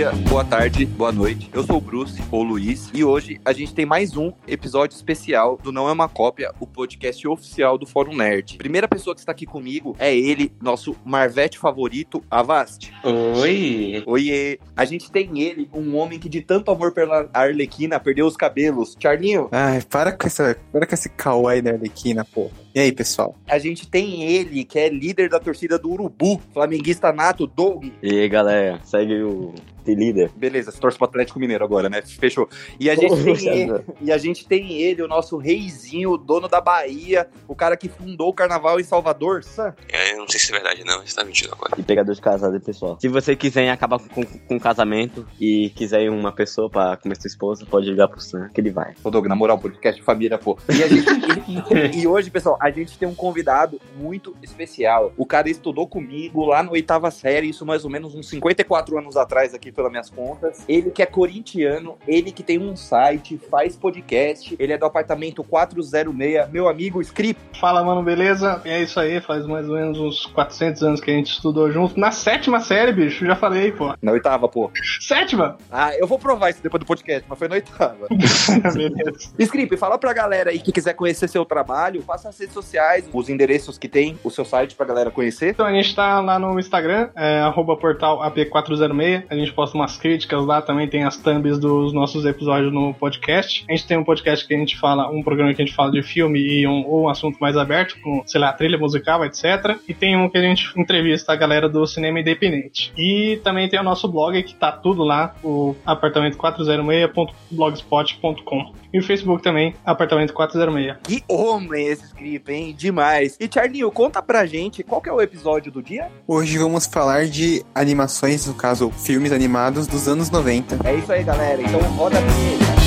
dia, boa tarde, boa noite. Eu sou o Bruce, ou Luiz, e hoje a gente tem mais um episódio especial do Não É Uma Cópia, o podcast oficial do Fórum Nerd. Primeira pessoa que está aqui comigo é ele, nosso Marvete favorito, Avast. Oi! Oiê! A gente tem ele, um homem que de tanto amor pela Arlequina perdeu os cabelos. Charlinho, Ai, para com, essa, para com esse kawaii da Arlequina, porra. E aí, pessoal? a gente tem ele, que é líder da torcida do Urubu, flamenguista nato, Doug. E aí, galera, segue o The Líder. Beleza, você torce pro Atlético Mineiro agora, né? Fechou. E a gente tem ele, e a gente tem ele, o nosso reizinho, o dono da Bahia, o cara que fundou o carnaval em Salvador, Sam. É, eu não sei se é verdade não, você tá mentindo agora. E pegador de casado, pessoal. Se você quiser acabar com, com um casamento e quiser uma pessoa pra comer sua esposa, pode ligar pro Sam, que ele vai. Ô, Doug, na moral, podcast de família, pô. E, a gente- e- e hoje, pessoal, a gente tem um convidado muito especial. O cara estudou comigo lá na oitava série, isso mais ou menos uns 54 anos atrás, aqui pelas minhas contas. Ele que é corintiano, ele que tem um site, faz podcast, ele é do apartamento 406, meu amigo Script. Fala, mano, beleza? É isso aí, faz mais ou menos uns 400 anos que a gente estudou junto. Na sétima série, bicho, já falei, pô. Na oitava, pô. Sétima? Ah, eu vou provar isso depois do podcast, mas foi na oitava. beleza. Script, fala pra galera aí que quiser conhecer seu trabalho, passa as redes sociais, os endereços que tem, o seu site pra galera conhecer. Então a gente tá lá no Instagram, é, arroba portal AP406. A gente posta umas críticas lá, também tem as thumbs dos nossos episódios no podcast. A gente tem um podcast que a gente fala, um programa que a gente fala de filme e um, ou um assunto mais aberto, com, sei lá, trilha musical, etc. E tem um que a gente entrevista a galera do cinema independente. E também tem o nosso blog, que tá tudo lá, o apartamento406.blogspot.com. E o Facebook também, apartamento 406. Que homem esse Script, hein? Demais. E Charlinho, conta pra gente qual que é o episódio do dia? Hoje vamos falar de animações, no caso, filmes animados dos anos 90. É isso aí, galera. Então roda a vinheta.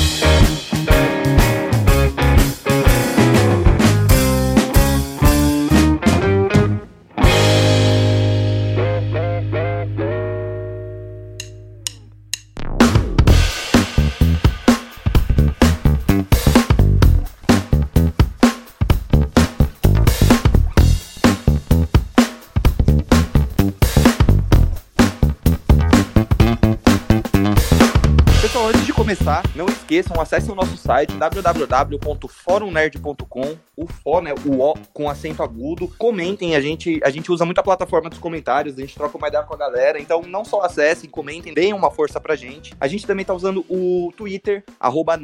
Começar, não esqueçam, acessem o nosso site www.forumnerd.com. O fó, né, o O com acento agudo. Comentem, a gente, a gente usa muito a plataforma dos comentários, a gente troca uma ideia com a galera. Então, não só acessem, comentem, deem uma força pra gente. A gente também tá usando o Twitter, arroba.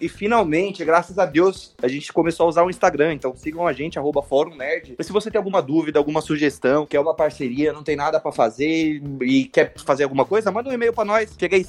E finalmente, graças a Deus, a gente começou a usar o Instagram. Então, sigam a gente, arroba fórum nerd. Se você tem alguma dúvida, alguma sugestão, quer uma parceria, não tem nada pra fazer e quer fazer alguma coisa, manda um e-mail pra nós. Chega aí,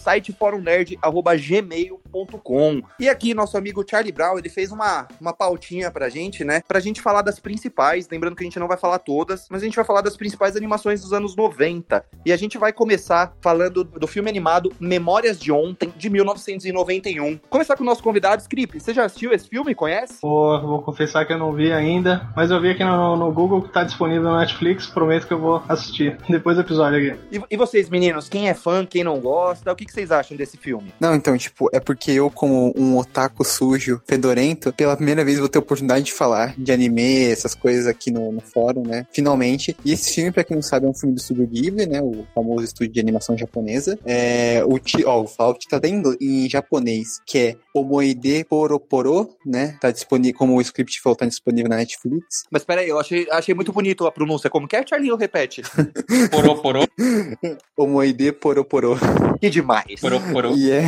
siteforumnerd.gmail.com. E aqui, nosso amigo Charlie Brown, ele fez uma, uma pautinha pra gente, né? Pra gente falar das principais. Lembrando que a gente não vai falar todas, mas a gente vai falar das principais animações dos anos 90. E a gente vai começar falando do filme animado Memórias de Ontem, de 1991. Começar com o nosso convidado, Script. Você já assistiu esse filme? Conhece? Pô, vou confessar que eu não vi ainda, mas eu vi aqui no, no Google que tá disponível no Netflix, prometo que eu vou assistir depois do episódio aqui. E, e vocês, meninos, quem é fã, quem não gosta, o que, que vocês acham desse filme? Não, então, tipo, é porque eu, como um otaku sujo, fedorento, pela primeira vez vou ter a oportunidade de falar de anime, essas coisas aqui no, no fórum, né? Finalmente. E esse filme, pra quem não sabe, é um filme do estúdio Ghibli, né? O famoso estúdio de animação japonesa. É, o, ti, ó, vou falar o título até em, em japonês, que é Omoide Poroporo, né? Tá disponível, como o script falou, tá disponível na Netflix. Mas peraí, eu achei, achei muito bonito a pronúncia. Como que é, Charlinho? Repete. Porô, porô, Omoide Poroporo. Que demais. porô. E é,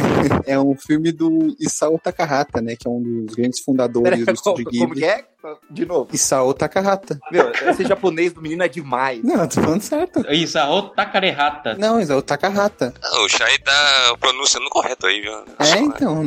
é um filme do Isao Takahata, né? Que é um dos grandes fundadores Peraí, do como, estúdio como Ghibli. que é? De novo. Isao Takahata. Meu, esse japonês do menino é demais. Não, eu tô falando certo. Isso, a Otakarehata. Não, Isao Takahata. Ah, o Shai tá pronunciando correto aí, viu? É, então,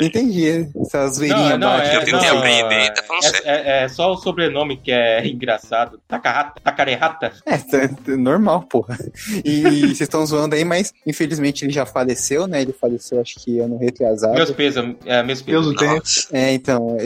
entendi. Essas zoeirinhas Não, não, é, Eu tentei não, aprender, tá falando é, sério. é- é só o sobrenome que é engraçado. Takarata, Takarehata. É, tá- tá normal, porra. E vocês estão zoando aí, mas infelizmente ele já faleceu, né? Ele faleceu, acho que ano retrasado. Meus pesos, é, meus pesos. É, então,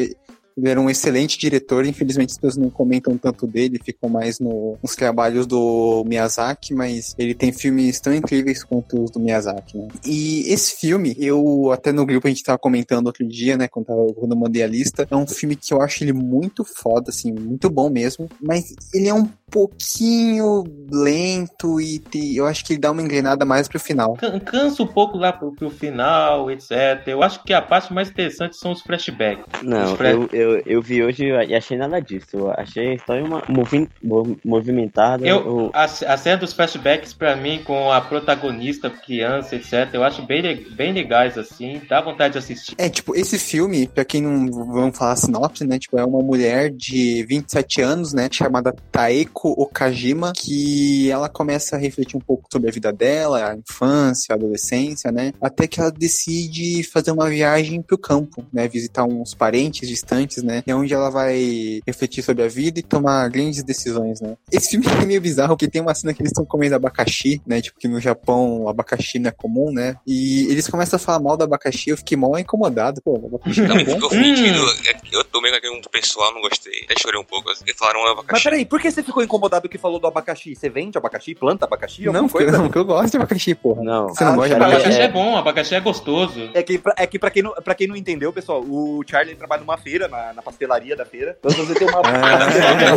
ele era um excelente diretor, infelizmente as pessoas não comentam tanto dele, ficam mais no- nos trabalhos do Miyazaki, mas ele tem filmes tão incríveis quanto os do Miyazaki, né? E esse filme, eu até no grupo a gente tava comentando outro dia, né, quando, tava, quando eu mandei a lista, é um filme que eu acho ele muito foda, assim, muito bom mesmo, mas ele é um pouquinho lento e te- eu acho que ele dá uma engrenada mais pro final. Can- Cansa um pouco lá pro, pro final, etc. Eu acho que a parte mais interessante são os flashbacks. Não, Fred. eu, eu, eu vi hoje e achei nada disso. Eu achei só uma movi mov- movimentada. Eu, o- a, a cena dos flashbacks, pra mim, com a protagonista, criança, etc., eu acho bem, bem legais, assim. Dá vontade de assistir. É, tipo, esse filme, pra quem não vamos falar sinopse, né? Tipo, é uma mulher de 27 anos, né? Chamada Taeko Okajima, que ela começa a refletir um pouco sobre a vida dela, a infância, a adolescência, né? Até que ela decide fazer uma viagem pro campo, né? Visitar uns parentes distantes, né? E é onde ela vai refletir sobre a vida e tomar grandes decisões, né? Esse filme é meio bizarro, porque tem uma cena que eles estão comendo abacaxi, né? Tipo, que no Japão o abacaxi não é comum, né? E eles começam a falar mal do abacaxi, eu fiquei mal incomodado, pô, o abacaxi Não, tá bom. ficou ofendido. É que Eu tomei aquele um pessoal, não gostei. Até chorei um pouco. Eles falaram Mas abacaxi. peraí, por que você ficou incomodado que falou do abacaxi? Você vende abacaxi? Planta abacaxi? Não, coisa? não, porque eu gosto de abacaxi, porra. Não. Você não Ah, gosta de abacaxi? Abacaxi é- é bom, abacaxi é gostoso. É que, pra, é que pra, quem não, pra quem não entendeu, pessoal, o Charlie trabalha numa feira, na, na pastelaria da feira. Então você tem uma pasteleiro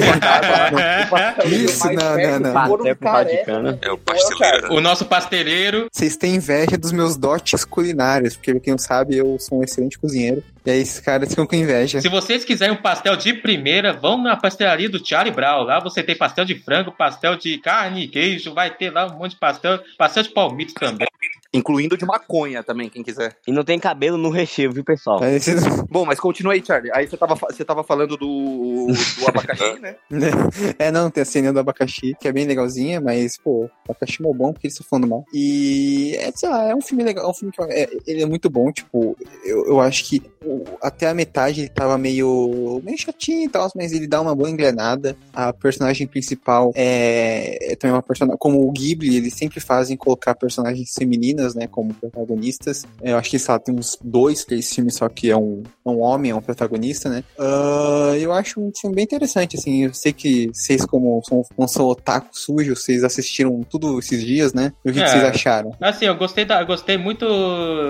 Isso, não, não, não. É o pasteleiro. O nosso pasteleiro. Vocês têm inveja dos meus dotes culinários, porque quem não sabe, eu sou um excelente cozinheiro. E aí esses caras ficam com inveja. Se vocês quiserem um pastel de primeira, vão na pastelaria do Charlie Brown. Lá você tem pastel de frango, pastel de carne queijo. Vai ter lá um monte de pastel. Pastel de palmito também. Incluindo de maconha também, quem quiser. E não tem cabelo no recheio, viu, pessoal? Vocês- Bom, mas continua aí, Charlie. Aí você tava, você tava falando do, do abacaxi, né? É, não, tem a cena do abacaxi, que é bem legalzinha, mas, pô, abacaxi é mó bom, porque eles estão falando mal. E, é, sei lá, é um filme legal, é um filme que é, ele é muito bom, tipo, eu, eu acho que o- até a metade ele tava meio, meio chatinho e tal, mas ele dá uma boa engrenada. A personagem principal é, é também uma personagem, como o Ghibli, eles sempre fazem colocar personagens femininas, né, como protagonistas. Eu acho que, sei lá, tem uns dois, três filmes só que é um, é um homem, é um protagonista, né. Ah, eu acho um filme bem interessante, assim. Eu sei que vocês, como são, não são otaku sujo, vocês assistiram tudo esses dias, né? E o que, que É. vocês acharam? Assim, eu gostei, da, eu gostei muito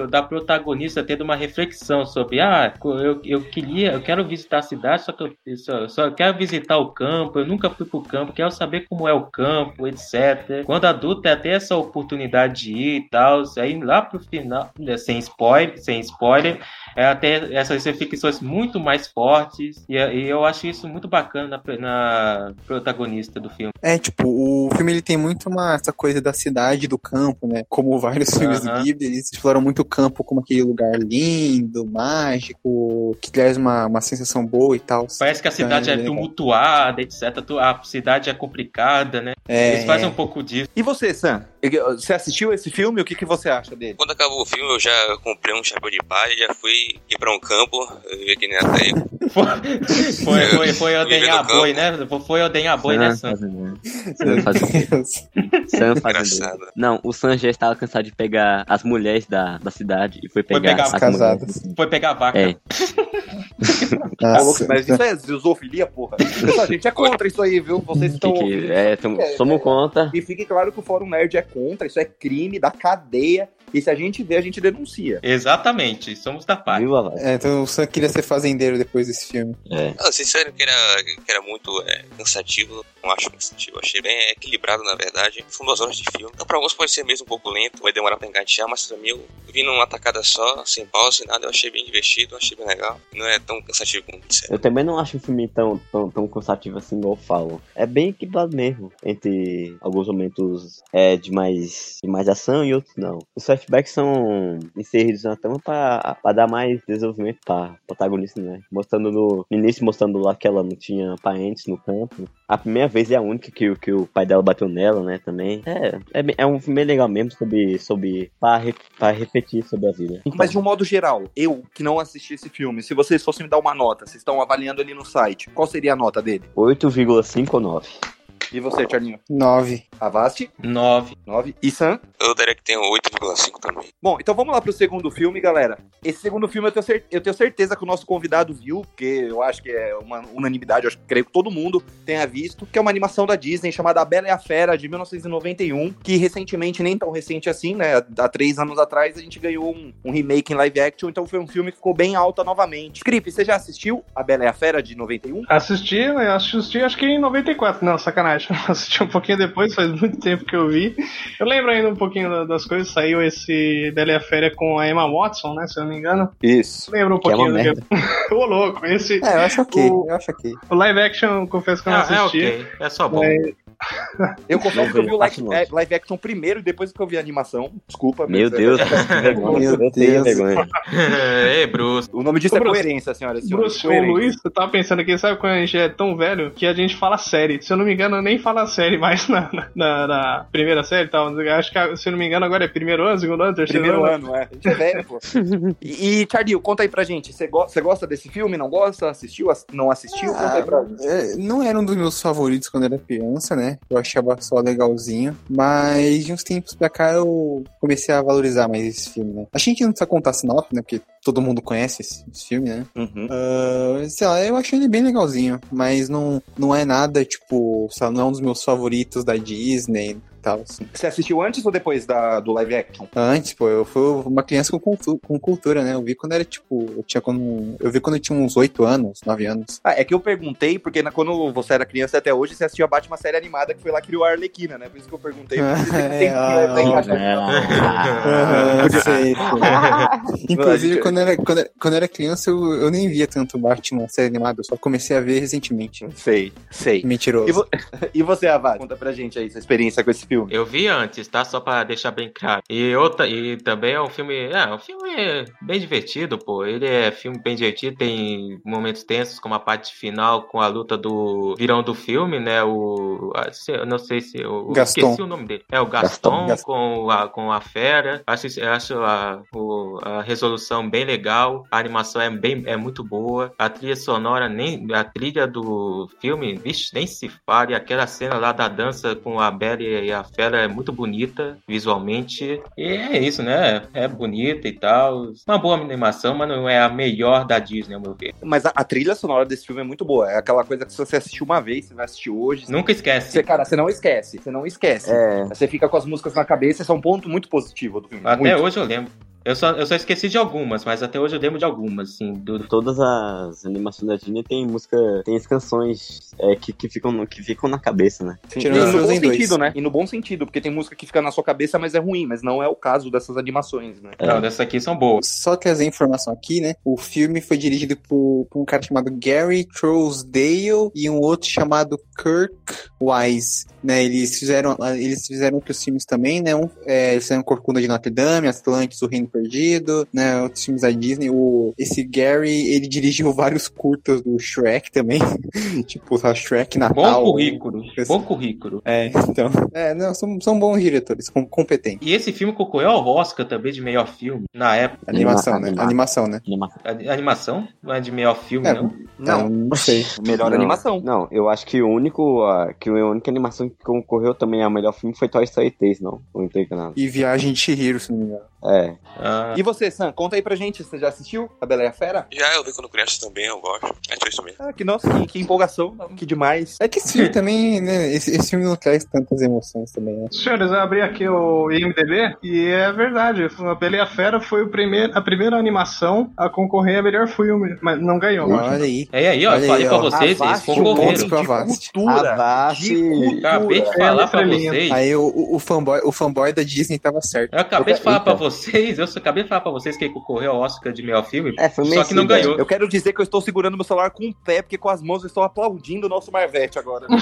da protagonista tendo uma reflexão sobre, ah, eu, eu queria, eu quero visitar a cidade, só que eu só, só quero visitar o campo, eu nunca fui pro campo, quero saber como é o campo, etc. Quando adulta é ter essa oportunidade de ir e tal, aí lá pro final, sem spoiler, sem spoiler, é até essas reflexões muito mais fortes, e, e eu acho isso muito bacana na, na protagonista do filme. É, tipo, o filme ele tem muito uma, essa coisa da cidade, do campo, né? Como vários filmes do. Ghibli, eles exploram muito o campo como aquele lugar lindo, mágico, que traz uma, uma sensação boa e tal. Parece que a cidade é É, tumultuada, etc. A cidade é complicada, né? É, Eles fazem um pouco disso. E você, Sam? Você assistiu esse filme? O que, que você acha dele? Quando acabou o filme, eu já comprei um chapéu de palha, já fui ir pra um campo, ver que nem até Foi, foi, foi ordenhar Viver no boi, né? Foi ordenhar boi, né, Sam? Sam fazendeiro. Sam fazendeiro. Não, o Sam já estava cansado de pegar as mulheres da, da cidade e foi pegar, pegar as as casadas. mulheres. Foi pegar a vaca. É. Nossa, Mas isso é zoofilia, porra. A gente é contra isso aí, viu? Vocês estão Que é, tamo, somos contra. E fique claro que o Fórum Nerd é contra, isso é crime da cadeia. E se a gente vê, a gente denuncia. Exatamente, somos da parte. É, então o Sam queria ser fazendeiro depois desse filme. É. Não, sincero que era, que era muito é, cansativo, não acho cansativo, achei bem equilibrado na verdade. São duas horas de filme. Então, pra alguns pode ser mesmo um pouco lento, vai demorar pra engatear, mas pra mim eu vi numa tacada só, sem pausa, sem nada, eu achei bem divertido, achei bem legal. Não é tão cansativo como disseram. Eu também não acho o filme tão, tão, tão cansativo assim, igual falam. É bem equilibrado mesmo, entre alguns momentos é, de, mais, de mais ação e outros não. Os flashbacks são inseridos na trama pra, pra dar mais desenvolvimento pra protagonista, né? Mostrando no, no início, mostrando lá que ela não tinha parentes no campo. A primeira vez é a única que, o- que o pai dela bateu nela, né, também. É, é, é um filme legal mesmo sobre, sobre pra, re- pra refletir sobre a vida. Mas de um modo geral, eu que não assisti esse filme, se vocês fossem me dar uma nota, vocês estão avaliando ali no site, qual seria a nota dele? 8,5 ou 9. E você, Charlinho? Nove. Avast, 9. 9. E Sam? Eu daria que tem um 8,5 também. Bom, então vamos lá pro segundo filme, galera. Esse segundo filme eu tenho, cer- eu tenho certeza que o nosso convidado viu, porque eu acho que é uma unanimidade, eu acho que creio que todo mundo tenha visto, que é uma animação da Disney chamada A Bela e a Fera, de 1991, que recentemente, nem tão recente assim, né? Há três anos atrás, a gente ganhou um, um remake em live action, então foi um filme que ficou bem alta novamente. Script, você já assistiu A Bela e a Fera, de 91? Assisti, eu assisti acho que em 94. Não, sacanagem. Assisti um pouquinho depois, faz muito tempo que eu vi. Eu lembro ainda um pouquinho da- das coisas. Saiu esse Bela e a Fera com a Emma Watson, né? Se eu não me engano. Isso. Lembro um Que é uma pouquinho do que. Ô, louco, esse. É, eu acho ok, O- eu acho ok. O live action, confesso que eu não É, é assisti. ok, é só bom. Eu confesso que eu vi o live, é, live action primeiro e depois que eu vi a animação. Desculpa. Meu é- Deus, que vergonha. Meu eu tenho Deus. vergonha. Ei, Bruce. O nome disso Ô, é Bruce, coerência, senhoras e senhores. Bruce, o coerência. Luiz, eu tava pensando aqui, sabe quando a gente é tão velho que a gente fala série? Se eu não me engano, nem fala série mais na, na, na- na primeira série e tal. Acho que, se eu não me engano, agora é primeiro ano, segundo ano, terceiro Primeiro ano. ano, é. A gente é velho, pô. E, e Charlie, conta aí pra gente. Você go- você gosta desse filme? Não gosta? Assistiu? Ass- Não assistiu? Conta aí pra gente. É, não era um dos meus favoritos quando era criança, né? Eu achava só legalzinho. Mas de uns tempos pra cá eu comecei a valorizar mais esse filme, né? A gente não precisa contar sinopse, né? Porque todo mundo conhece esse, esse filme, né? Uhum. Ah, sei lá, eu achei ele bem legalzinho. Mas não, não é nada, tipo, sei lá, não é um dos meus favoritos da Disney e tal, assim. Você assistiu antes ou depois da, do live action? Antes, pô, eu fui uma criança com, cultu- com cultura, né? Eu vi quando era, tipo, eu tinha quando. Eu vi quando eu tinha uns 8 anos, 9 anos. Ah, é que eu perguntei, porque na- quando você era criança até hoje, você assistiu a Batman série animada que foi lá que criou a Arlequina, né? Por isso que eu perguntei. Inclusive, gente- quando eu era, quando, eu- quando era criança, eu, eu nem via tanto Batman série animada, eu só comecei a ver recentemente. Sei, sei. Mentiroso. E, vo- e você, Avad? Conta pra gente aí sua experiência com esse filme. Eu vi antes, tá? Só pra deixar bem claro. E, outra, e também é um filme. É, um filme bem divertido, pô. Ele é filme bem divertido, tem momentos tensos, como a parte final com a luta do virão do filme, né? O. Eu não sei se. Eu Gaston. esqueci o nome dele. É o Gaston, Gaston. Com, a, com a fera. Acho, acho a, o- a resolução bem legal. A animação é, bem, é muito boa. A trilha sonora, nem. A trilha do filme, vixe, nem se fala. E aquela cena lá da dança com a Bela e a Fera é muito bonita visualmente. E é isso, né? É bonita e tal. Uma boa animação, mas não é a melhor da Disney, ao meu ver. Mas a, a trilha sonora desse filme é muito boa. É aquela coisa que se você assistiu uma vez, você vai assistir hoje. Nunca esquece. Você, cara, você não esquece. Você não esquece. É, Você fica com as músicas na cabeça, esse é um ponto muito positivo do filme. Até muito. hoje eu lembro. Eu só, eu só esqueci de algumas, mas até hoje eu lembro de algumas, assim. Do, todas as animações da Disney tem música, tem as canções é, que, que, ficam, que ficam na cabeça, né? Sim, Tirando e no bom Frozen dois. sentido, né? E no bom sentido, porque tem música que fica na sua cabeça, mas é ruim, mas não é o caso dessas animações, né? É. Não, dessas aqui são boas. Só trazer informação aqui, né? O filme foi dirigido por, por um cara chamado Gary Trousdale e um outro chamado Kirk Wise, né? Eles fizeram, eles fizeram outros filmes também, né? Um, é, eles fizeram Corcunda de Notre Dame, Atlantis, O Reino Perdido, né? Outros filmes da Disney. O, esse Gary, ele dirigiu vários curtas do Shrek também, tipo, sabe, Shrek Bom Natal. currículo. Esse- Bom currículo. É, então, é, não, são, são bons diretores, com- competentes. E esse filme concorreu ao Oscar também de melhor filme, na época. Animação, né? Animação, né? Animação. A animação não é de melhor filme, É, não. Não, não sei. melhor Não, animação. Não, eu acho que o único, a, que a única animação que concorreu também a melhor filme foi Toy Story 3, não. Não tô enganado. E Viagem de Chihiro, se não me engano. É. Ah, E você, Sam, conta aí pra gente, você já assistiu A Bela e a Fera? Já eu vi quando criança também, eu gosto. É isso mesmo. Ah, que nossa, que, que empolgação, que demais. É que esse filme também, né? Esse, esse filme não traz tantas emoções também, né? Senhores, eu abri aqui o IMDB e é verdade. A Bela e a Fera foi o primeiro, a primeira animação a concorrer a melhor filme, mas não ganhou. Olha aí. É aí, ó, Olha falei aí, pra ó. vocês, eles Avast, pontos concorreram. Avast. cultura. Avast. de cultura. Acabei de É, falar pra estrelinha. vocês. Aí o, o, fanboy, o fanboy da Disney tava certo. Eu acabei de falar Eita. pra vocês, eu só acabei de falar pra vocês que concorreu ao Oscar de melhor filme, É, foi só que não ganhou. Eu quero dizer que eu estou segurando meu celular com o pé, porque com as mãos eu estou aplaudindo o nosso Marvete agora.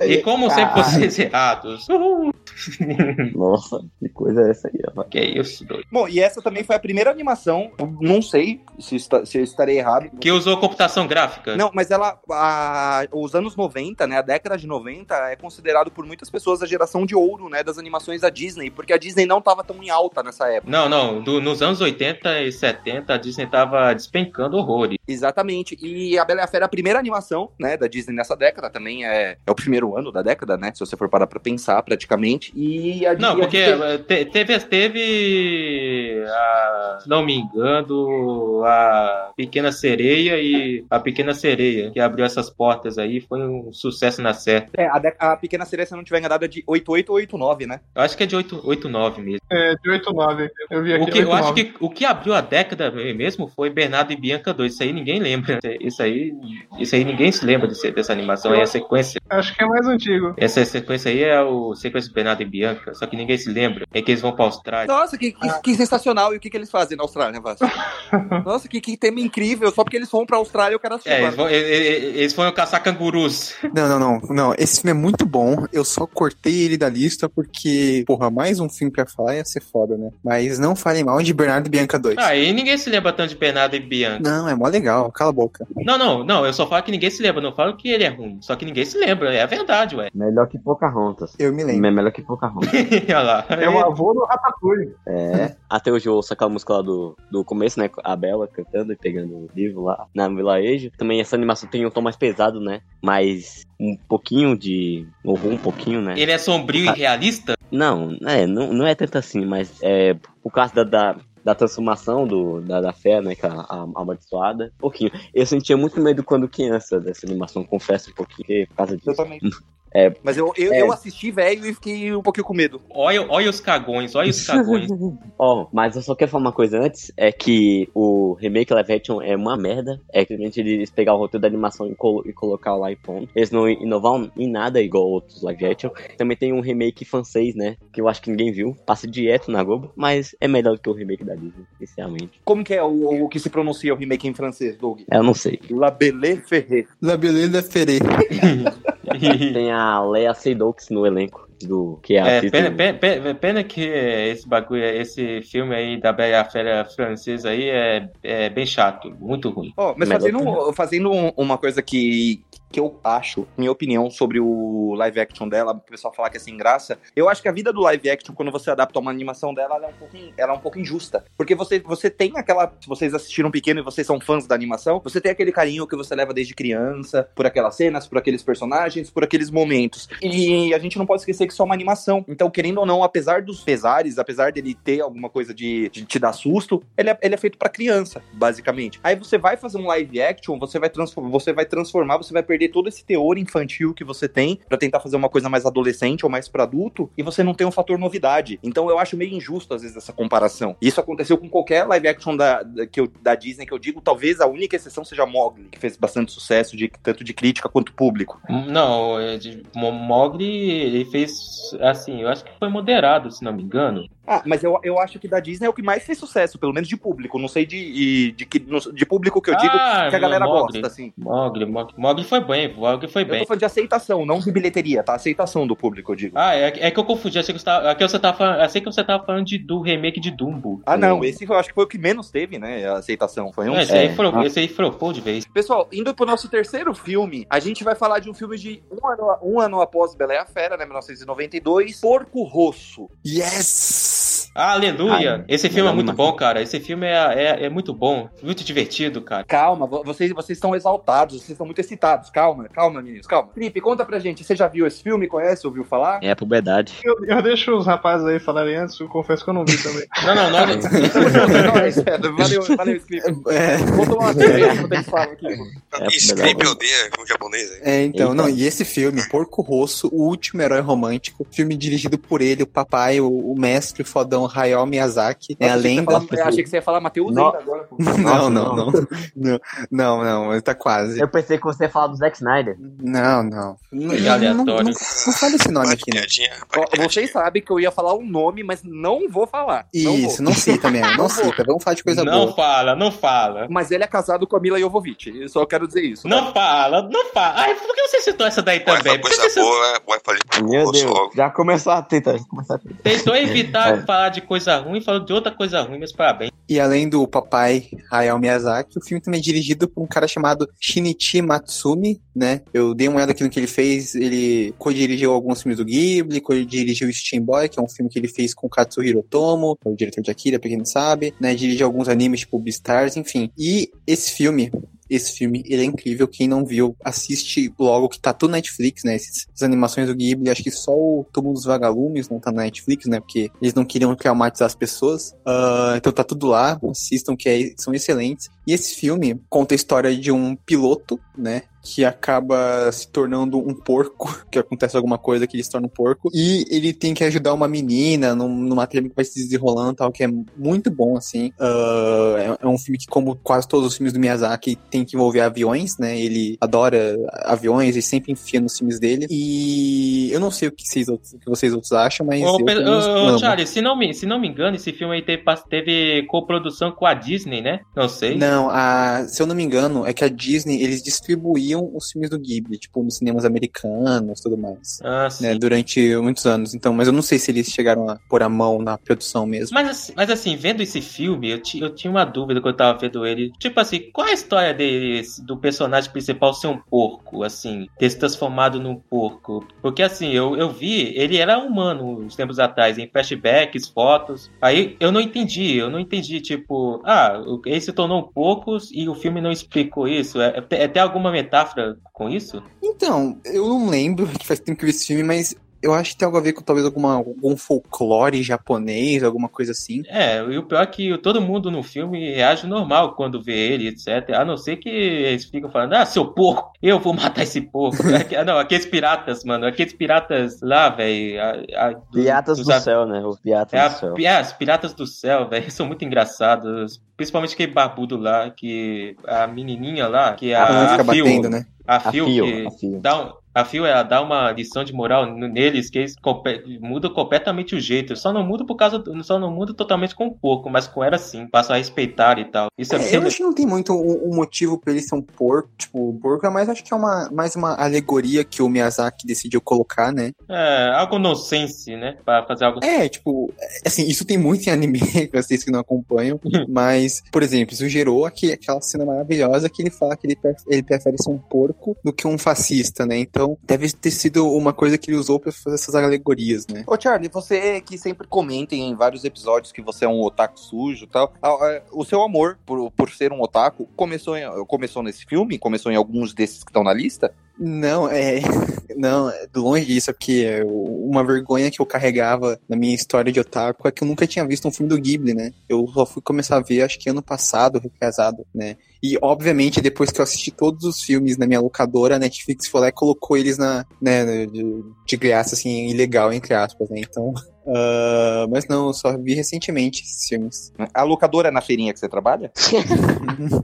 E como sempre vocês errados. Uhul. Nossa, que coisa é essa aí, rapaz? que isso, doido. Bom, e essa também foi a primeira animação, não sei se, está- se eu estarei errado. Que usou computação gráfica. Não, mas ela, a- os anos 90, né, a década de 90 é considerado por muitas pessoas a geração de ouro, né, das animações da Disney, porque a Disney não tava tão em alta nessa época. Não, não. do- nos anos 80 e 70, a Disney tava despencando horrores. Exatamente. E a Bela e a Fera é a primeira animação, né, da Disney nessa década, também é, é o primeiro ano da década, né, se você for parar pra pensar, praticamente. E a Não, e porque Disney- eh, te- teve, teve a, se não me engano, a Pequena Sereia e a Pequena Sereia, que abriu essas portas aí, foi um sucesso na certa. É, a, dé- a Pequena Sereia, se eu não tiver enganado, é de 88 ou 89, né? Eu acho que é de 8, 8 9 mesmo. É, de 8-9. Eu vi aqui. O que, eu 8-9. acho que o que abriu a década mesmo foi Bernardo e Bianca 2. Isso aí ninguém lembra. Isso aí, isso aí ninguém se lembra desse- dessa animação. É a sequência. Acho que é mais antigo. Essa sequência aí é o sequência de Bernardo e Bianca. Só que ninguém se lembra. É que eles vão pra Austrália. Nossa, que, que, que sensacional. E o que, que eles fazem na Austrália, Vasco? Nossa, que, que tema incrível. Só porque eles vão pra Austrália, eu quero assistir. É, eles, vão, eles foram caçar cangurus. Não, não, não, não. Esse filme é muito bom. Eu só cortei ele da lista porque, porra, mais um filme pra falar ia ser foda, né? Mas não falem mal de Bernardo e Bianca 2. Ah, e ninguém se lembra tanto de Bernardo e Bianca. Não, é mó legal. Cala a boca. Não, não, não. Eu só falo que ninguém se lembra. Não falo que ele é ruim. Só que ninguém se lembra. É a verdade, ué. Melhor que Pocahontas. Eu me É lembro. melhor que Pocahontas. Olha lá. É o avô do Ratatouille. É. Até hoje eu ouço aquela música lá do, do começo, né? A Bela cantando e pegando o livro lá na vilarejo. Também essa animação tem um tom mais pesado, né? Mas um pouquinho de. Horror, um pouquinho, né? Ele é sombrio e realista? Não, é, não, não é tanto assim, mas é por causa da, da, da transformação do, da, da fé, né? Que a, a amaldiçoada. Um pouquinho. Eu sentia muito medo quando criança dessa animação, confesso um pouquinho, por causa Eu disso. também. É. Mas eu, eu, É. eu assisti velho e fiquei um pouquinho com medo. Olha, olha os cagões, olha os cagões. Ó, mas eu só quero falar uma coisa antes, é que o remake live action é uma merda. É simplesmente eles pegar o roteiro da animação e, colo- e colocar lá e ponto. Eles não inovam em nada igual outros live action. Também tem um remake francês, né? Que eu acho que ninguém viu. Passa direto na Globo, mas é melhor do que o remake da Disney, sinceramente. Como que é o, o que se pronuncia o remake em francês, Doug? Eu não sei. La Belle Ferré. La Beleza Ferê. Tem a Lea Seydoux no elenco, do que é a É, pena, pena- pena- que esse bagulho, esse filme aí da Bela Fera francesa aí é, é bem chato, muito ruim. Ó, mas Melhor fazendo, fazendo um- uma coisa que, que eu acho, minha opinião sobre o live action dela, o pessoal falar que é sem graça, eu acho que a vida do live action, quando você adapta uma animação dela, ela é um pouco, ela é um pouco injusta. Porque você, você tem aquela. Se vocês assistiram pequeno e vocês são fãs da animação, você tem aquele carinho que você leva desde criança, por aquelas cenas, por aqueles personagens, por aqueles momentos. E a gente não pode esquecer que isso é uma animação. Então, querendo ou não, apesar dos pesares, apesar dele ter alguma coisa de, de te dar susto, ele é, ele é feito pra criança, basicamente. Aí você vai fazer um live action, você vai, transform, você vai transformar, você vai perder todo esse teor infantil que você tem pra tentar fazer uma coisa mais adolescente ou mais pra adulto, e você não tem um fator novidade. Então eu acho meio injusto, às vezes, essa comparação. Isso aconteceu com qualquer live action da, da, que eu- da Disney que eu digo, talvez a única exceção seja Mogli, que fez bastante sucesso, de, tanto de crítica quanto público. Não, é Mogli, ele fez, assim, eu acho que foi moderado, se não me engano. Ah, mas eu, eu acho que da Disney é o que mais fez sucesso, pelo menos de público. Não sei de, de, de, de público que eu digo Ah, que a galera Mogli. gosta, assim. Mogli, Mogli, Mogli foi bem, Mogli foi Eu bem. tô falando de aceitação, não de bilheteria, tá? Aceitação do público, eu digo. Ah, é, é que eu confundi, achei que você tava, aqui você tava falando, achei que você tava falando de, do remake de Dumbo. Ah, não, esse eu acho que foi o que menos teve, né? A aceitação. Foi um. Não, esse, É. aí flopou, esse aí flopou de vez. Pessoal, indo pro nosso terceiro filme, a gente vai falar de um filme de um ano, um ano após Bela e a Fera, né? 1992, Porco Rosso. Yes! Aleluia! Ai, Esse filme é muito bom, cara. Esse filme é, é, é muito bom, muito divertido, cara. Calma, vo- vocês, vocês estão exaltados, vocês estão muito excitados. Calma, calma, meninos, calma. Felipe, conta pra gente, você já viu esse filme? Conhece, ouviu falar? É a puberdade. Eu, eu deixo os rapazes aí falarem antes, eu confesso que eu não vi também. Não, não, não. Não, é sério, valeu, valeu, Felipe. É, Vou tomar uma cerveja enquanto eles falam aqui. É, Script melhor. odeia filme japonês aí. é, então, Eita. não, e esse filme, Porco Rosso, o último herói romântico, filme dirigido por ele, o papai, o, o mestre fodão produção Hayao Miyazaki, é a lenda. falar- eu achei que você ia falar Matheus Não. ainda agora. Não, não, não. não, não. Não, não, tá quase. Eu pensei que você ia falar do Zack Snyder. Não, não. Não, não, aleatório. não, não fala esse nome aqui, né? Vocês sabem que eu ia falar um nome, mas não vou falar. Não vou. Isso, não cita mesmo, não Não cita. Vamos falar de coisa não boa. fala, não fala. Mas ele é casado com a Mila Jovovich. Eu só quero dizer isso. Não fala, não fala. Ai, por que você citou essa daí também? coisa boa, vai falar de Meu Deus, já começou a treta, treta. tentou evitar É. falar de coisa ruim falou de outra coisa ruim, mas parabéns. E além do papai Hayao Miyazaki, o filme também é dirigido por um cara chamado Shinichi Matsumi, né? Eu dei uma olhada aqui no que ele fez. Ele co-dirigiu alguns filmes do Ghibli, co-dirigiu Steam Boy, que é um filme que ele fez com Katsuhiro Otomo, o diretor de Akira, pra quem não sabe, né? Dirigiu alguns animes tipo Beastars, enfim. E esse filme, esse filme, ele é incrível. Quem não viu, assiste logo, que tá tudo na Netflix, né? Essas, essas animações do Ghibli, acho que só o Túmulo dos Vagalumes não tá na Netflix, né? Porque eles não queriam traumatizar as pessoas. Ah, então tá tudo lá, assistam, que é- são excelentes. E esse filme conta a história de um piloto, né? Que acaba se tornando um porco, que acontece alguma coisa que ele se torna um porco. E ele tem que ajudar uma menina num- numa trama que vai se desenrolando e tal, que é muito bom, assim. Ah, é, é um filme que, como quase todos os filmes do Miyazaki, tem que envolver aviões, né? Ele adora aviões e sempre enfia nos filmes dele. E eu não sei o que vocês outros, o que vocês outros acham, mas. Ô, eu, pelo ô, ô. Charlie, se não, me, se não me engano, esse filme aí teve, teve coprodução com a Disney, né? Não sei. Não, a, se eu não me engano, é que a Disney, eles distribuíam os filmes do Ghibli, tipo, nos cinemas americanos e tudo mais. Ah, sim. Né, durante muitos anos. Então, mas eu não sei se eles chegaram a pôr a mão na produção mesmo. Mas, assim- mas assim, vendo esse filme, eu, ti- eu tinha uma dúvida quando eu tava vendo ele. Tipo assim, qual é a história dele, do personagem principal ser um porco, assim, ter se transformado num porco? Porque assim, eu, eu vi, ele era humano uns tempos atrás, em flashbacks, fotos. Aí eu não entendi, eu não entendi, tipo, ah, ele se tornou um porco e o filme não explicou isso. É, é, tem alguma metáfora com isso? Então, eu não lembro, faz tempo que eu vi esse filme, mas eu acho que tem algo a ver com talvez alguma, algum folclore japonês, alguma coisa assim. É, e o pior é que todo mundo no filme reage normal quando vê ele, etc. A não ser que eles ficam falando, ah, seu porco, eu vou matar esse porco. Ah, não, aqueles piratas, mano, aqueles piratas lá, velho. Piratas do av- céu, né? Os piratas É, do céu. a, é, os piratas do céu, velho, são muito engraçados. Principalmente aquele barbudo lá, que a menininha lá, que é Ah, a, fica a Phil, batendo, né? a A Phil, fio, que a fio. dá um- a Phil, ela dá uma lição de moral neles que eles mudam completamente o jeito. Só não muda por causa, do- só não muda totalmente com o porco, mas com ela sim, passam a respeitar e tal. Isso é, É, eu acho que não tem muito um, um motivo pra ele ser um porco, tipo, o porco é mais, acho que é uma, mais uma alegoria que o Miyazaki decidiu colocar, né? é, algo nonsense, né? Pra fazer algo. É, tipo, é, assim, isso tem muito em anime, pra vocês que não acompanham, mas, por exemplo, isso gerou aqui, aquela cena maravilhosa que ele fala que ele, ele prefere ser um porco do que um fascista, né? Então, deve ter sido uma coisa que ele usou pra fazer essas alegorias, né? Ô, Charlie, você que sempre comenta em vários episódios que você é um otaku sujo e tal, o seu amor por, por ser um otaku começou, em- começou nesse filme? Começou em alguns desses que estão na lista? Não, é. Não, é longe disso, é porque é, uma vergonha que eu carregava na minha história de otaku é que eu nunca tinha visto um filme do Ghibli, né? Eu só fui começar a ver, acho que ano passado, retrasado, né? E, obviamente, depois que eu assisti todos os filmes na minha locadora, a Netflix foi lá e colocou eles na, né, de, de graça, assim, ilegal, entre aspas, né? Então. ah, mas não, eu só vi recentemente esses filmes. A locadora é na feirinha que você trabalha?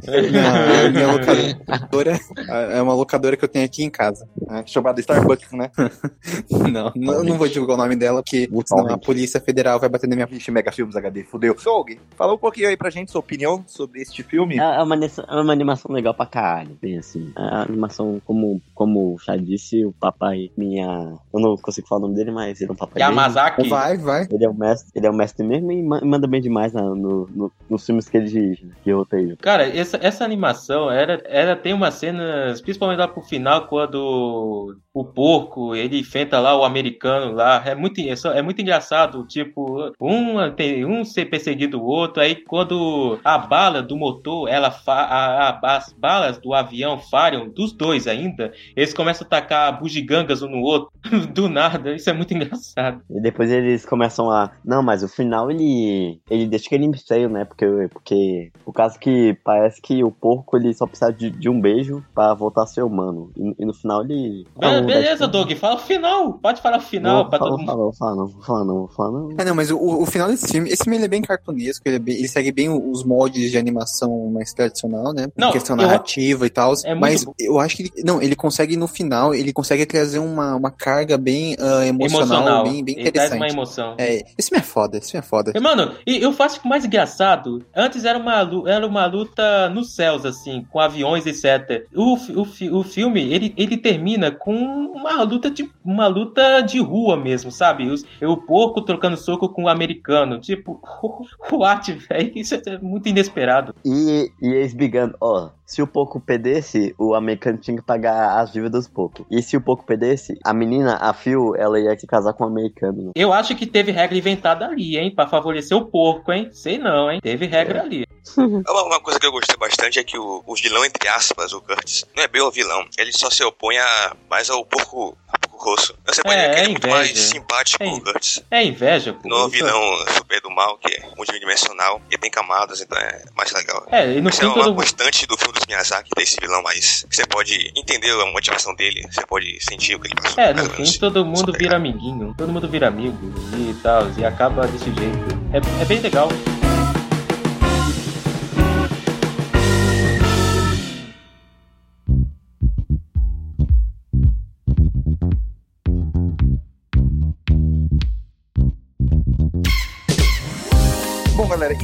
Não, a minha locadora é uma locadora que eu tenho aqui em casa. É, chamada Starbucks, né? Não, não, eu não vou divulgar o nome dela, porque senão a Polícia Federal vai bater na minha. Vixe, Mega Filmes HD, fudeu. Doug, fala um pouquinho aí pra gente sua opinião sobre este filme. É é uma, animação- é uma animação legal pra caralho, bem assim. A animação, como, como Chá disse, o papai minha. Eu não consigo falar o nome dele, mas ele é um papai. Yamazaki. Vai, vai. Ele é o mestre, ele é o mestre mesmo e ma- manda bem demais na- no, no- nos filmes que ele dirige, né, que roteiro. Cara, essa, essa animação, era, ela tem umas cenas, principalmente lá pro final, quando o porco, ele enfrenta lá o americano lá, é muito, é, só- é muito engraçado, tipo, um tem um ser perseguido o outro, aí quando a bala do motor, ela a- a- as balas do avião falham, dos dois ainda, eles começam a tacar bugigangas um no outro, do nada, isso é muito engraçado. E depois eles começam a. Não, mas o final ele. Ele deixa que ele mistério, né? Porque, porque. O caso que parece que o porco ele só precisa de, de um beijo pra voltar a ser humano. E, e no final ele. É, beleza, Doug, fala o final. Pode falar o final Não, pra fala, todo mundo. fala, não, fala, não, fala não, fala não. Ah, não, mas o, o final desse filme, esse filme ele é bem cartunesco, ele, é bem- ele segue bem os moldes de animação mais tradicional, né? Não, questão eu- narrativa e tal. É mas bom. eu acho que ele, não, ele consegue no final, ele consegue trazer uma, uma carga bem ah, emocional, bem, bem Ele traz uma interessante. emoção. É, esse filme é foda, esse filme é foda. E, Mano, e eu faço o mais engraçado. Antes era uma, era uma luta nos céus, assim, com aviões, etc. O, o, o filme, ele, ele termina com uma luta de uma luta de rua mesmo, sabe? Os, o porco trocando soco com o americano. Tipo, what, velho? Isso é muito inesperado. E, e eles brigando, ó, se o Poco perdesse, o americano tinha que pagar as dívidas do Poco. E se o Poco perdesse, a menina, a Phil, ela ia se casar com o americano. Eu acho que teve regra inventada ali, hein? Pra favorecer o porco, hein? Sei não, hein? Teve regra ali. Uma, uma coisa que eu gostei bastante é que o, o vilão, entre aspas, o Curtis, não é bem o vilão. Ele só se opõe a, mais ao porco rosso. Você pode É, que é é muito mais inveja. simpático, É o Curtis. É inveja, pô. Não é o Isso- vilão super do mal, que é multidimensional, e tem camadas, então é mais legal. É, e no Isso é uma todo constante do filme dos Miyazaki, desse vilão, mas você pode entender a motivação dele, você pode sentir o que ele passou. É, no fim menos. todo mundo vira amiguinho, todo mundo vira amigo e tal, e acaba desse jeito. É, é bem legal.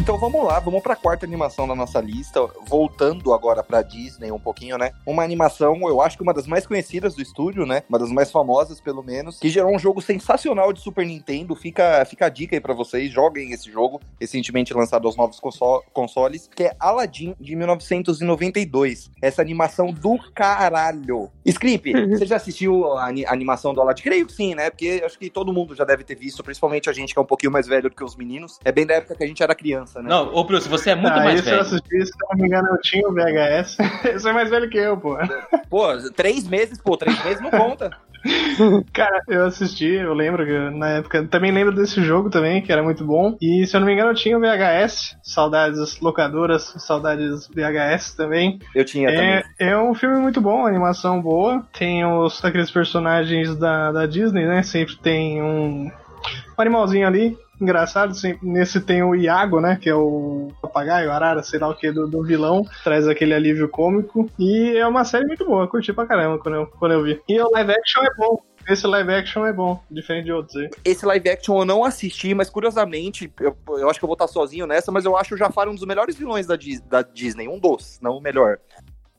Então vamos lá, vamos pra quarta animação da nossa lista. Voltando agora pra Disney um pouquinho, né? Uma animação, eu acho que uma das mais conhecidas do estúdio, né? Uma das mais famosas, pelo menos, que gerou um jogo sensacional de Super Nintendo. Fica, fica a dica aí pra vocês, joguem esse jogo, recentemente lançado aos novos conso- consoles, que é Aladdin de 1992. Essa animação do caralho. Scrip, você já assistiu a a animação do Aladdin? Creio que sim, né? Porque acho que todo mundo já deve ter visto, principalmente a gente que é um pouquinho mais velho do que os meninos. É bem da época que a gente era criança, né? Não, ô Bruce, você é muito ah, mais esse eu velho. assisti, se eu não me engano, eu tinha o VHS. Esse é mais velho que eu, pô. Pô, três meses, pô, três meses não conta. Cara, eu assisti, eu lembro que na época. Também lembro desse jogo também, que era muito bom. E se eu não me engano, eu tinha o VHS. Saudades locadoras, saudades VHS também. Eu tinha É, também. é um filme muito bom, animação boa. Tem os, aqueles personagens da, da Disney, né? Sempre tem um, um animalzinho ali. Engraçado, sempre, nesse tem o Iago, né? Que é o papagaio, arara, sei lá o que, do, do vilão. Traz aquele alívio cômico. E é uma série muito boa, curti pra caramba quando eu, quando eu vi. E o live action é bom. Esse live action é bom, diferente de outros aí. Esse live action eu não assisti, mas curiosamente, eu, eu acho que eu vou estar sozinho nessa, mas eu acho o Jafar um dos melhores vilões da, Dis- da Disney. Um dos, não o melhor.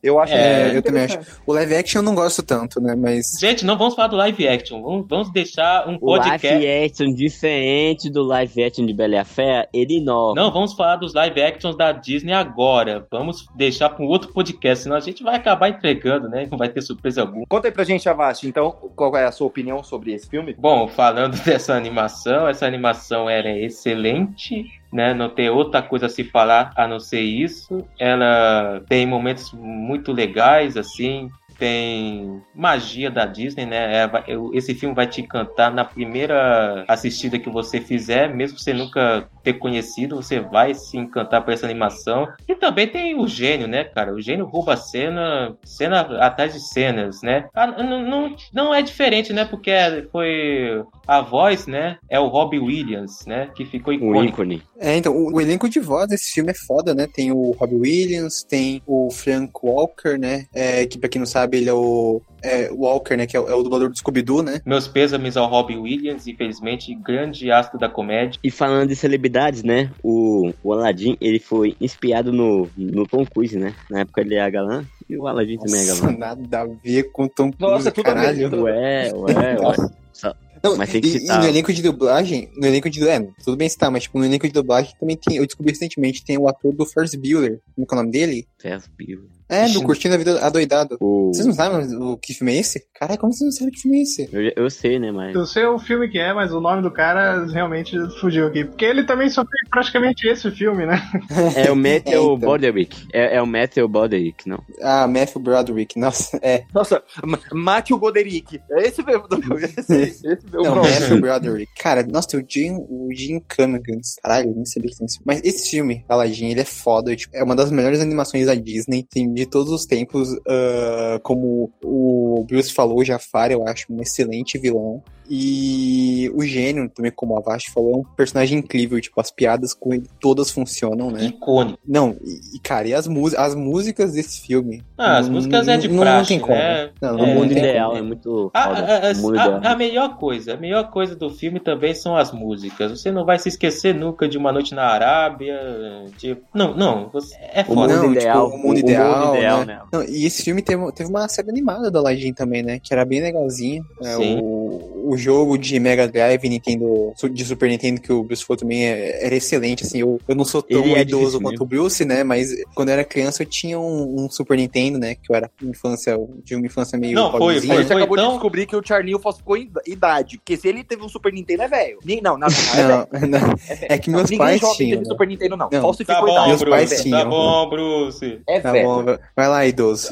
Eu acho É, ele eu também interessante. O live action eu não gosto tanto, né? Mas. Gente, não vamos falar do live action. Vamos, vamos deixar um O podcast. live action, diferente do live action de Bela e a Fera, ele inova. Não vamos falar dos live actions da Disney agora. Vamos deixar para um outro podcast, senão a gente vai acabar entregando, né? Não vai ter surpresa alguma. Conta aí pra gente, Avast, então, qual é a sua opinião sobre esse filme? Bom, falando dessa animação, essa animação era excelente, né? Não tem outra coisa a se falar a não ser isso. Ela tem momentos muito legais, assim. Tem magia da Disney, né? É, eu- esse filme vai te encantar na primeira assistida que você fizer, mesmo você nunca ter conhecido, você vai se encantar por essa animação. E também tem o gênio, né, cara? O gênio rouba a cena, cena atrás de cenas, né? Ah, não, não, não é diferente, né? Porque foi a voz, né? É o Robbie Williams, né? Que ficou O icônico. ícone. É, então, o, o elenco de voz desse filme é foda, né? Tem o Robbie Williams, tem o Frank Walker, né? É, que pra quem não sabe, ele é o é, Walker, né? Que é o, é o dublador do Scooby-Doo, né? Meus pêsames ao Robbie Williams, infelizmente, grande astro da comédia. E falando de celebridades, né? O, o Aladdin, ele foi inspirado no, no Tom Cruise, né? Na época ele era galã. E o Aladdin também é Nossa, galã. nada a ver com Tom Cruise, Nossa, tudo caralho. Ué, ué, ué. Não, Mas tem que e, e citar. no elenco de dublagem, no elenco de é, tudo bem citar, mas tipo, no elenco de dublagem também tem, eu descobri recentemente, tem o ator do Ferris Bueller, como que é o nome dele? Ferris Bueller. É, do. Curtindo a Vida Adoidado. O... Vocês não sabem o que filme é esse? Caralho, como vocês não sabem que filme é esse? Eu, eu sei, né? Mas. Eu sei o filme que é, mas o nome do cara realmente fugiu aqui. Porque ele também só fez praticamente esse filme, né? É o Matthew É, então. Broderick. É, é o Matthew Broderick, não. Ah, Matthew Broderick, nossa, é. Nossa, Ma- Matthew Goderick. É esse mesmo. do- Esse, esse mesmo. Não. Matthew Broderick. Cara, nossa, tem o Ian, o Jim Cunningham. Caralho, eu nem sabia que tem esse filme. Mas esse filme, Aladdin, ele é foda. Tipo, é uma das melhores animações da Disney, assim, de todos os tempos. ah, como o Bruce falou, Jafar, eu acho um excelente vilão. E o gênio, também como a Vasti falou, é um personagem incrível. Tipo, as piadas com ele todas funcionam, né? Icônico. Não, e, cara, e as, as músicas desse filme? Ah, as músicas é de não, praxe, não tem como. né? Não, É, não o mundo tem ideal como. é muito A, foda. a- a- o mundo a- ideal. a melhor coisa, a melhor coisa do filme também são as músicas. Você não vai se esquecer nunca de Uma Noite na Arábia. De... Não, não, você... é O foda. mundo Não, ideal. tipo, o mundo ideal, ideal, né? Não, e esse filme teve, teve uma série animada da Aladdin também, né? Que era bem legalzinha. É, Sim. o, o jogo de Mega Drive Nintendo, de Super Nintendo que o Bruce falou também é- era excelente, assim. Eu, eu não sou tão Ele é idoso difícil quanto mesmo. o Bruce, né? Mas quando eu era criança eu tinha um, um Super Nintendo, né? Que eu era infância, de uma infância meio Não, foi- pobrezinha. A foi- gente acabou então- de descobrir que o Charnil falsificou id- idade. Porque se ele teve um Super Nintendo, é velho. Não, não, não, não, é. Não, não. É que meus Ninguém pais jovem tinham. teve né? Super Nintendo, não. Não. Falsificou Tá bom, Meus idade. pais Bruce. tinham. Tá bom, Bruce. É Tá velho. bom, vai lá, idoso.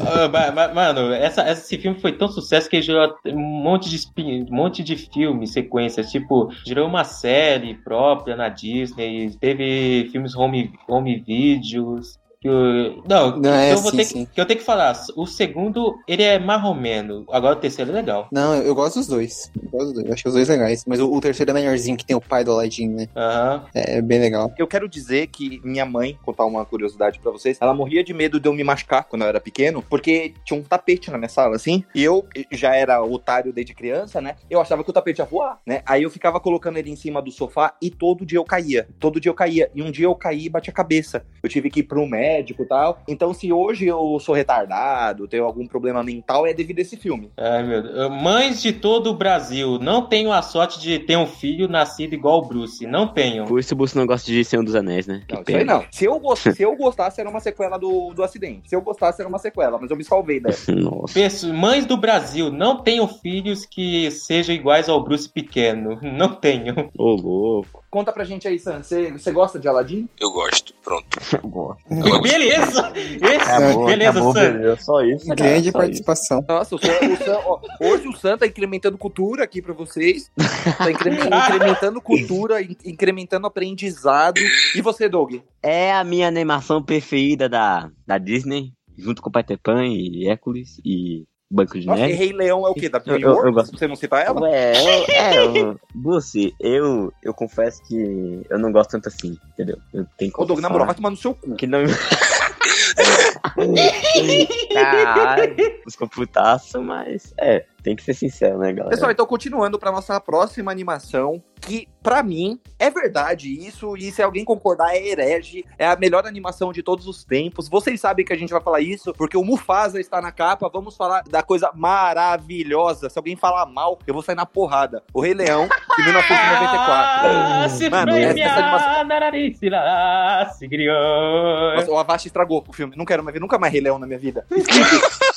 Ma- Mano, essa, esse filme foi tão sucesso que gerou um monte de, um monte de filmes, sequências. Tipo, gerou uma série própria na Disney. Teve filmes home, home videos. Não, Não, é que, eu vou sim, ter, sim. que eu tenho que falar. O segundo, ele é marromeno. Agora o terceiro é legal. Não, eu gosto dos dois. Eu gosto dos dois. Eu acho os dois legais. Mas o, o terceiro é melhorzinho, que tem o pai do Aladdin, né? Aham. É bem legal. Eu quero dizer que minha mãe, contar uma curiosidade pra vocês, ela morria de medo de eu me machucar quando eu era pequeno, porque tinha um tapete na minha sala, assim, e eu já era otário desde criança, né? Eu achava que o tapete ia voar, né? Aí eu ficava colocando ele em cima do sofá e todo dia eu caía. Todo dia eu caía. E um dia eu caí e bati a cabeça. Eu tive que ir pro médico e tal. Então, se hoje eu sou retardado, tenho algum problema mental, é devido a esse filme. Ai, meu Deus. Mães de todo o Brasil, não tenho a sorte de ter um filho nascido igual o Bruce. Não tenho. Por isso o Bruce não gosta de Senhor dos Anéis, né? Que Não, isso aí não. Se eu, gost... se eu gostasse, era uma sequela do, do acidente. Se eu gostasse, era uma sequela, mas eu me salvei dessa. Nossa. Pesso- Mães do Brasil, não tenho filhos que sejam iguais ao Bruce pequeno. Não tenho. Ô, louco. Conta pra gente aí, Sam. Você gosta de Aladdin? Eu gosto. Pronto. Eu gosto. Beleza! Esse, Acabou, beleza, acabou, Sam. beleza. Só isso. cara, Grande só participação. Nossa, o Sam, o Sam- ó, hoje o Sam tá incrementando cultura aqui pra vocês. Tá incre- incrementando cultura, in- incrementando aprendizado. E você, Doug? É a minha animação preferida da, da Disney, junto com Peter Pan e Hércules e Banco de Nossa, e Neve. Rei Leão é o quê? Da DreamWorks? Você não cita ela? Ué, eu, é, eu, Bruce, eu, eu confesso que eu não gosto tanto assim, entendeu? Eu tenho que Ô, Doug, na moral, vai tomar no seu cu. que não... Caralho, busca putaço, mas é, tem que ser sincero, né, galera? Pessoal, então continuando pra nossa próxima animação, que pra mim é verdade isso, e se alguém concordar é herege, é a melhor animação de todos os tempos. Vocês sabem que a gente vai falar isso, porque o Mufasa está na capa, vamos falar da coisa maravilhosa. Se alguém falar mal, eu vou sair na porrada. O Rei Leão, de 1994. Ah, se Mano, essa- animação-. Nossa, o Avast estragou o filme. Não quero mais ver nunca mais Rei Leão na minha vida.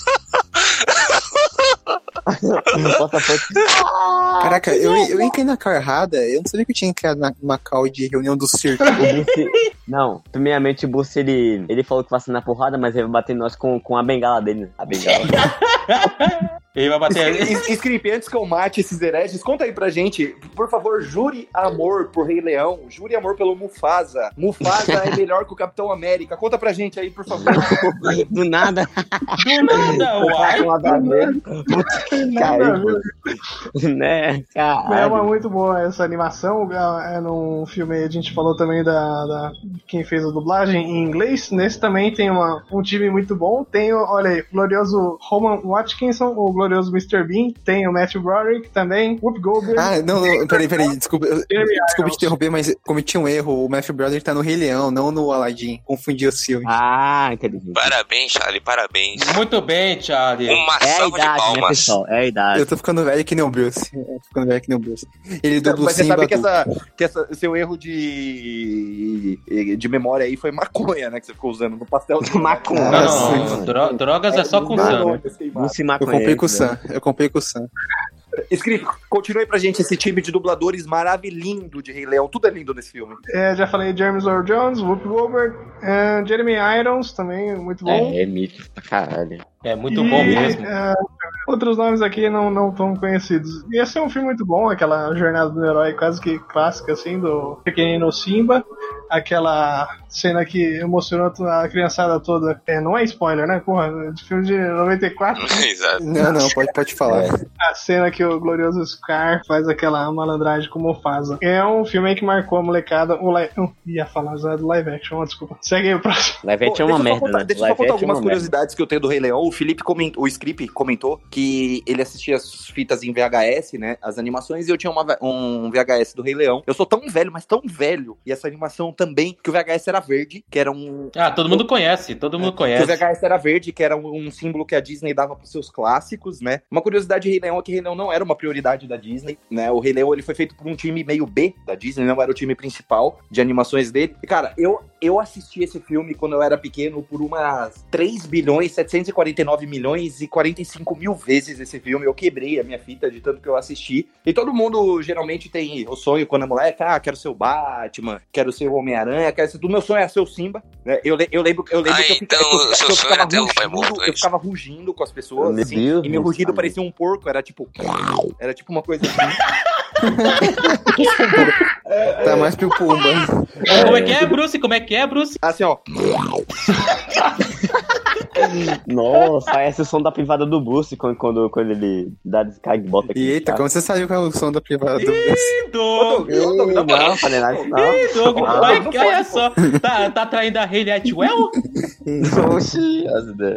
Caraca, eu, eu entrei na carrada, eu não sabia que eu tinha entrado na Macau de reunião do circo. Bruce, não, primeiramente o Bruce, ele, ele falou que vai ser na porrada, mas ele vai bater em nós com, com a bengala dele? A bengala. Ele vai bater. Script, antes que eu mate esses hereges, conta aí pra gente, por favor, jure amor por Rei Leão, jure amor pelo Mufasa. Mufasa é melhor que o Capitão América. Conta pra gente aí, por favor. Do nada, Do nada, uai. a dele. Puta que pariu. Né, É uma muito boa essa animação. É num filme a gente falou também da, da quem fez a dublagem em inglês. Nesse também tem uma, um time muito bom. Tem, olha aí, glorioso Roman Watkinson, o glorioso Mr. Bean. Tem o Matthew Broderick também. Whoop Goldberg. Ah, não, não, peraí, peraí, desculpa, eu- desculpa te interromper, mas cometi um erro. O Matthew Brother tá no Rei Leão, não no Aladdin. Confundi os filmes. Ah, inteligente. Parabéns, Charlie, parabéns. Muito bem, Charlie. Uma É a salva de idade, né, palmas. pessoal? É a idade. Eu tô ficando velho que nem o Bruce. Eu tô ficando velho que nem o Bruce. Ele dubla o Mas você sabe que, essa, que essa, seu erro de, de memória aí foi maconha, né? Que você ficou usando no pastel. de Maconha. Não, não, dro- drogas é só com não, esse queimado. Bruce Eu comprei com o né? Sam. Eu comprei com o Sam. Escrito, continue aí pra gente esse time de dubladores maravilhoso de Rei Leão. Tudo é lindo nesse filme. É, já falei James Earl Jones, Whoop Goldberg. é, Jeremy Irons também, muito bom. É, é mito pra caralho. É muito E, bom mesmo. é, Outros nomes aqui não, não tão conhecidos. Ia ser um filme muito bom, aquela jornada do herói quase que clássica, assim, do pequenino Simba. Aquela cena que emocionou a criançada toda. É, não é spoiler, né? Porra, de filme de 94. Exato. Não, não, pode, pode falar. A cena que o glorioso Scar faz aquela malandragem com o Mufasa. É um filme aí que marcou a molecada. O li... Eu ia falar já do live action, desculpa. Segue aí o próximo. Live action é uma merda, contar- né? Deixa eu só Live contar action é algumas uma merda. curiosidades que eu tenho do Rei Leão. O Felipe comentou, o Script comentou que ele assistia as fitas em VHS, né? As animações, e eu tinha uma um VHS do Rei Leão. Eu sou tão velho, mas tão velho. E essa animação também, que o VHS era verde, que era um. Ah, todo mundo conhece, todo mundo o conhece. VHS era verde, que era um, um símbolo que a Disney dava pros seus clássicos, né? Uma curiosidade de Rei Leão é que Rei Leão não era uma prioridade da Disney, né? O Rei Leão ele foi feito por um time meio B da Disney, não era o time principal de animações dele. E, cara, eu, eu assisti esse filme quando eu era pequeno por umas 3 bilhões, 749 milhões e 45 mil vezes esse filme. Eu quebrei a minha fita de tanto que eu assisti. E todo mundo geralmente tem o sonho quando é moleque, ah, quero ser o Batman, quero ser o Homem-Aranha, ser tudo. Meu sonho é ser o Simba. né? Eu, eu lembro, eu lembro Ah, que eu, então eu, eu sonho ficava é rugindo, morto, é eu ficava rugindo com as pessoas, Meu assim, Deus, e meu rugido pai. parecia um porco, era tipo. Era tipo uma coisa assim. Tá mais pro Pumba. Como é que é, Bruce? Como é que é, Bruce? Assim, ó. Nossa, parece o som da privada do Bruce quando, quando, quando ele dá descarga e bota aqui. Eita, como você sabe qual é o som da privada do Bruce? Ih, Doug! Doug, Não, não, falei nada disso, não. Ih, Doug, Ah, vai, que olha só. Tá, tá traindo a Hayley Atwell? Oxi. E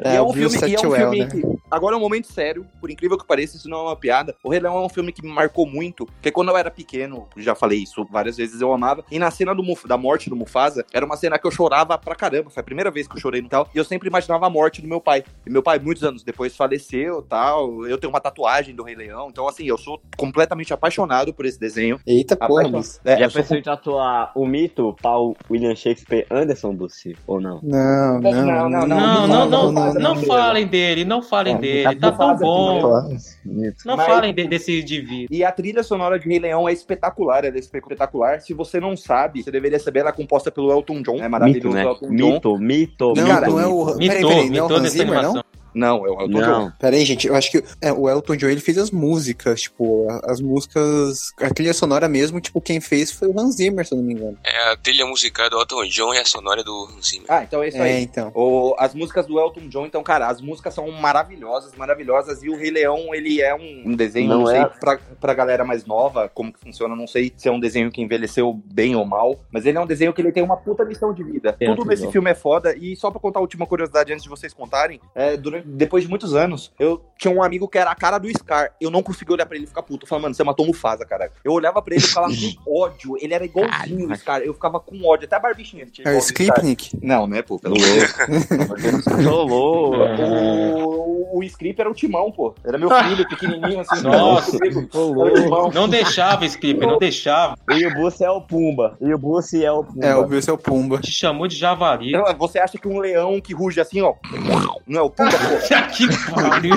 é, É, um filme, e é um filme né? que. Agora é um momento sério, por incrível que pareça, isso não é uma piada. O Rei Leão é um filme que me marcou muito, porque quando eu era pequeno, já falei isso várias vezes, eu amava. E na cena do Muf- da morte do Mufasa, era uma cena que eu chorava pra caramba. Foi a primeira vez que eu chorei no tal. E eu sempre imaginava a morte do meu pai. E meu pai, muitos anos depois, faleceu tal. Eu tenho uma tatuagem do Rei Leão. Então, assim, eu sou completamente apaixonado por esse desenho. Eita porra. Bruce. É, Já eu sou pensou em tatuar o mito Paul William Shakespeare Anderson Bruce? Ou não? Não, não, Não, Não, não, não, não, não, não, não, não. falem dele, não falem É, dele, tá tá tão bom. Mito. Não Mas- falem de- desse indivíduo. E a trilha sonora de Rei Leão é espetacular, ela é espetacular. Se você não sabe, você deveria saber, ela é composta pelo Elton John, é Mito, maravilhoso né? Elton John. Mito, mito, Não, Cara, não é o. Peraí, Mitou, peraí, não é o Hans Zimmer, não? Não, é o Elton John. Não. Peraí, gente, eu acho que é, o Elton John ele fez as músicas, tipo, as músicas, a trilha sonora mesmo, tipo, quem fez foi o Hans Zimmer, se eu não me engano. É a trilha musical do Elton John e a sonora do Hans Zimmer. Ah, então é isso É, aí. então. O- as músicas do Elton John, então, cara, as músicas são maravilhosas, maravilhosas. E o Rei Leão, ele é um, um desenho, não, Não sei, é? pra, pra galera mais nova, como que funciona, não sei se é um desenho que envelheceu bem ou mal, mas ele é um desenho que ele tem uma puta lição de vida. É, Tudo nesse filme é foda. E só pra contar a última curiosidade antes de vocês contarem, é, durante, depois de muitos anos, eu tinha um amigo que era a cara do Scar. Eu não conseguia olhar pra ele e ficar puto. Eu falava, mano, você matou o Mufasa, cara. Eu olhava pra ele e ficava com ódio. Ele era igualzinho o Scar. Eu ficava com ódio. Até a barbichinha. ele tinha É o. Skripnik. Não, né, pô? Pelo Deus. Tô louco. O, o Script era o Timão, pô. Era meu filho, pequenininho, assim. Nossa. o louco. Timão. Não deixava, Skip, não deixava. E o Bruce é o Pumba. E o Bruce é o Pumba. É, o Bruce é o Pumba. Te chamou de javali. Então, Você acha que um leão que ruge assim, ó, não é o Pumba, que pariu.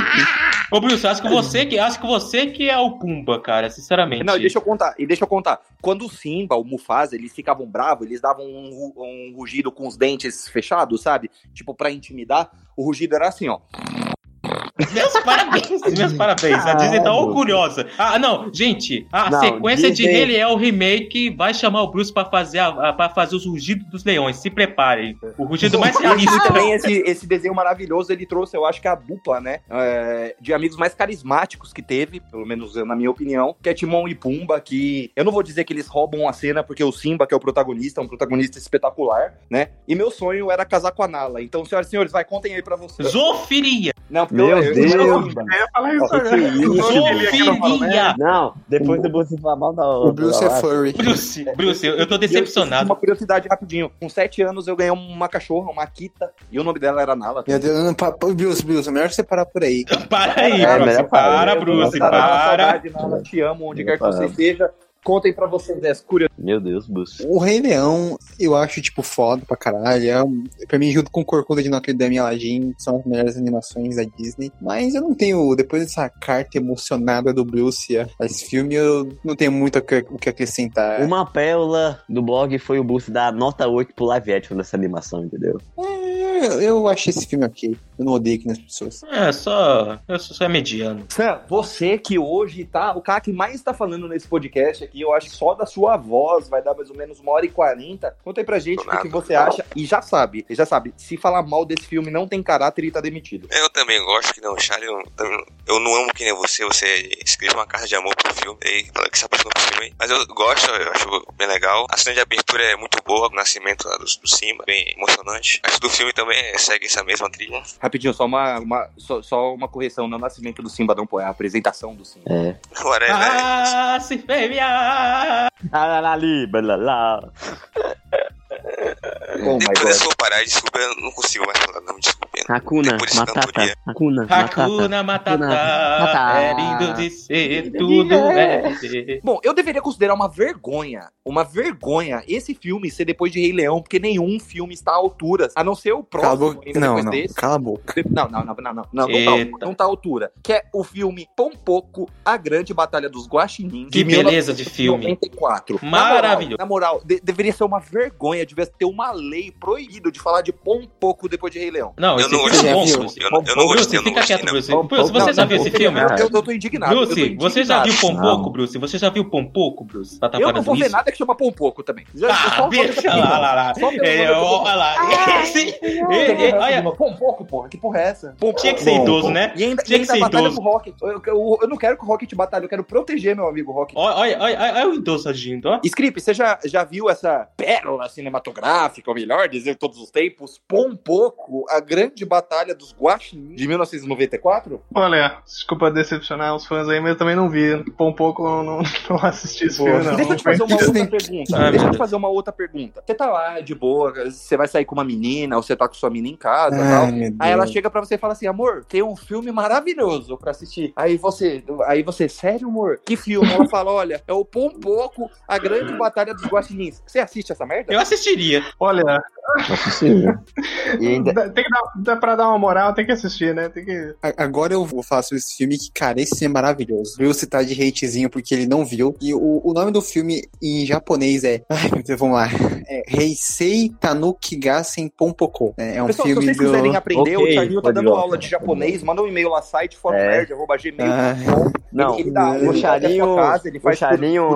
Ô, Bruce, acho que você que, acho que você que é o Pumba, cara, sinceramente. Não, deixa eu contar, e deixa eu contar. Quando o Simba, o Mufasa, eles ficavam bravos, eles davam um, um rugido com os dentes fechados, sabe? Tipo, pra intimidar. O rugido era assim, ó. Meus parabéns, meus parabéns. A Disney tá orgulhosa. Ah, não, gente, a Não, sequência de Disney- Rei Leão remake vai chamar o Bruce pra fazer, a, a- pra fazer os rugidos dos leões. Se preparem. O rugido mais E realista. também esse, esse desenho maravilhoso, ele trouxe, eu acho que a dupla, né? é, de amigos mais carismáticos que teve, pelo menos na minha opinião, que é Timão e Pumba, que eu não vou dizer que eles roubam a cena, porque o Simba, que é o protagonista, é um protagonista espetacular, né? E meu sonho era casar com a Nala. Então, senhoras e senhores, vai, contem aí pra vocês. Zoofilia. Não, porque Meu eu, eu, Deus. falar isso agora. Zoofilia. Não, depois do Bruce falar mal da O Bruce é furry. Bruce, Bruce, eu, tô decepcionado. Uma curiosidade rapidinho. Com sete anos eu ganhei uma cachorra, uma Akita, e o nome dela era Nala. Meu Deus, não, pa, pa, Bruce, Bruce, melhor você parar por aí. Para aí, É, Bruce. Para, Bruce, Nala, para. saudade, Nala, te amo, onde quer que você esteja. Contem pra vocês as curiosidades. Meu Deus, Bruce. O Rei Leão, eu acho, tipo, foda pra caralho. É, pra mim, junto com o Corcunda de Notre Dame e Aladdin, são as melhores animações da Disney. Mas eu não tenho, depois dessa carta emocionada do Bruce a esse filme, eu não tenho muito o que, o que acrescentar. Uma pérola do blog foi o Bruce dar nota 8 pro live action dessa animação, entendeu? É, eu, eu achei esse filme ok. Eu não odeio que nas pessoas. É, só. Eu sou só mediano. Sam, você que hoje tá. O cara que mais tá falando nesse podcast aqui, eu acho que só da sua voz vai dar mais ou menos uma hora e quarenta. Conta aí pra gente o que, você acha. E já sabe, já sabe, se falar mal desse filme não tem caráter e tá demitido. Eu também gosto que não, Charlie. Eu, eu não amo que nem você. Você escreve uma carta de amor pro filme e fala que se apaixonou pro filme. Mas eu gosto, eu acho bem legal. A cena de abertura é muito boa, o nascimento lá do, do Simba, bem emocionante. Acho que do filme também segue essa mesma trilha. Rapidinho, só uma, uma, só, só uma correção. Não é o nascimento do Simba, não, pô. É a apresentação do Simba. É. Whatever. Ah, se fêmea! Alalali, balala. Oh Depois dessa eu vou parar, desculpa, eu não consigo mais falar, não me desculpe. Hakuna, Matata. Hakuna, Matata. Hakuna Matata, Matata. é lindo de ser, tudo é ser. Bom, eu deveria considerar uma vergonha, uma vergonha esse filme ser depois de Rei Leão, porque nenhum filme está à altura, a não ser o Cala a próximo boca. Não, não. desse. Cala De- Não, não, não, não, não, não, não, tá, não tá à altura. Que é o filme Pompoco, A Grande Batalha dos Guaxinins. Que de beleza de filme. 94. Maravilhoso. Na moral, na moral de- deveria ser uma vergonha, devia ter uma lei proibido de falar de Pompoco depois de Rei Leão. Não, Eu esse não filme gostei, é viu? Bruce. Eu, não- eu não gostei, fica gostei, quieto. Bruce. Não, Bruce, você já viu esse filme? Eu, tô indignado. Bruce, você já viu indignado. Pompoco. Bruce? Você já viu Pompoco, Bruce? Tá Eu não vou ver nada que chama Pompoco também. Ah, olha lá, lá, lá. É, olha lá. Esse- é, é, olha, Pompoco, porra. Que porra é essa? Pompoco. Tinha que ser Bom, idoso, bom. né? E ainda, Tinha e que ser batalha idoso. com o Rocket. Eu, eu- eu não quero que o Rocket batalhe, eu quero proteger meu amigo Rocket. olha, olha, o idoso agindo, ó. Script, você já, já viu essa pérola cinematográfica, ou melhor dizer, todos os tempos, Pompoco, a grande batalha dos Guaxinins de 1994? Olha, desculpa decepcionar os fãs aí, mas eu também não vi. Por um pouco eu não, não assisti esse filme, não. Deixa eu te fazer uma outra pergunta. Ah, Deixa eu te fazer uma outra pergunta. Você tá lá de boa, você vai sair com uma menina, ou você tá com sua menina em casa e Ai, tal. meu Aí ela Deus. chega pra você e fala assim, amor, tem um filme maravilhoso pra assistir. Aí você, aí você, sério, amor? Que filme? Ela fala, olha, é o Pompoco, a grande batalha dos guaxinins. Você assiste essa merda? Eu assistiria. Olha. E ainda. tem que dar, dá pra dar uma moral, tem que assistir, né? Tem que. Agora eu vou falar sobre esse filme que, cara, esse filme é maravilhoso. Viu citar de hatezinho porque ele não viu. E o, o nome do filme em japonês é. Ai, meu Deus, vamos lá. É Heisei Tanuki Gassen Pompoko. É, é um Pessoal, se filme vocês do. quiserem aprender, Ok, o Charlinho tá dando aula de japonês, manda um e-mail lá, site, É. forumnerd.gmail.com. Ah, Não, ele, ele dá o casa, ele o faz por-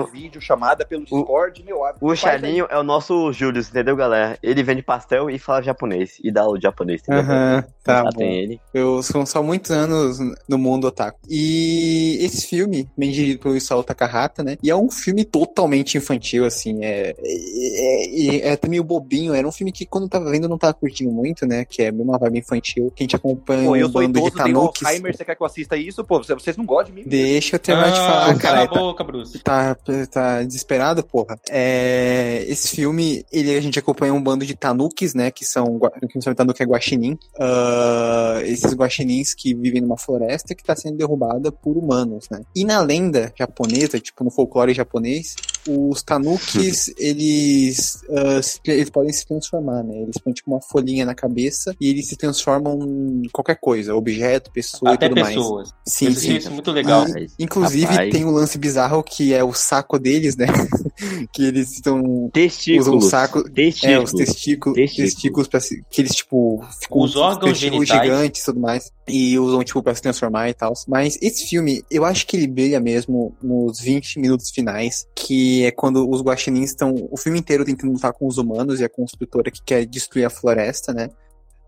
por, vídeo, chamada pelo Discord, meu amigo. O Charlinho é o nosso Júlio, entendeu, galera? Ele vende pastel e fala japonês. E dá aula de japonês, entendeu? Aham, tá Já bom. tem ele. Eu sou só muitos anos no mundo otaku. E esse filme, bem dirigido pelo Isao Takahata, né? E é um filme totalmente infantil, assim. É, é, é, é até meio bobinho. Era um filme que quando eu tava vendo eu não tava curtindo muito, né? Que é uma vibe infantil. Que a gente acompanha Pô, eu um sou bando de idoso, tenho tanukis. Alzheimer, você quer que eu assista isso? Pô, vocês- não gostam de mim? Deixa eu terminar de Ah, falar, cala cara. a Tá, boca, Bruce. tá, tá desesperado, porra. É, esse filme, ele, a gente acompanha um bando de tanukis, né? Que são. gua- Que não são tanuki é guaxinim. Ah, esses guaxinins que vivem numa floresta que está sendo derrubada por humanos, né? E na lenda japonesa, tipo no folclore japonês, os tanukis, eles, ah, se- eles podem se transformar, né? Eles põem tipo uma folhinha na cabeça e eles se transformam em qualquer coisa, objeto, pessoa Até e tudo mais. pessoas. Sim, Eu assisti sim. isso muito legal. Rapaz, Inclusive, rapaz. tem um lance bizarro que é o saco deles, né? que eles estão. Usam Testículos. um saco. É, Testículos. os testículos, Testículos. testículos pra se, que eles, tipo, ficam Os órgãos testículos genitais. gigantes e tudo mais. E usam, tipo, pra se transformar e tal. Mas esse filme, eu acho que ele brilha mesmo nos 20 minutos finais, que é quando os guaxinins estão o filme inteiro tentando lutar com os humanos e a construtora que quer destruir a floresta, né?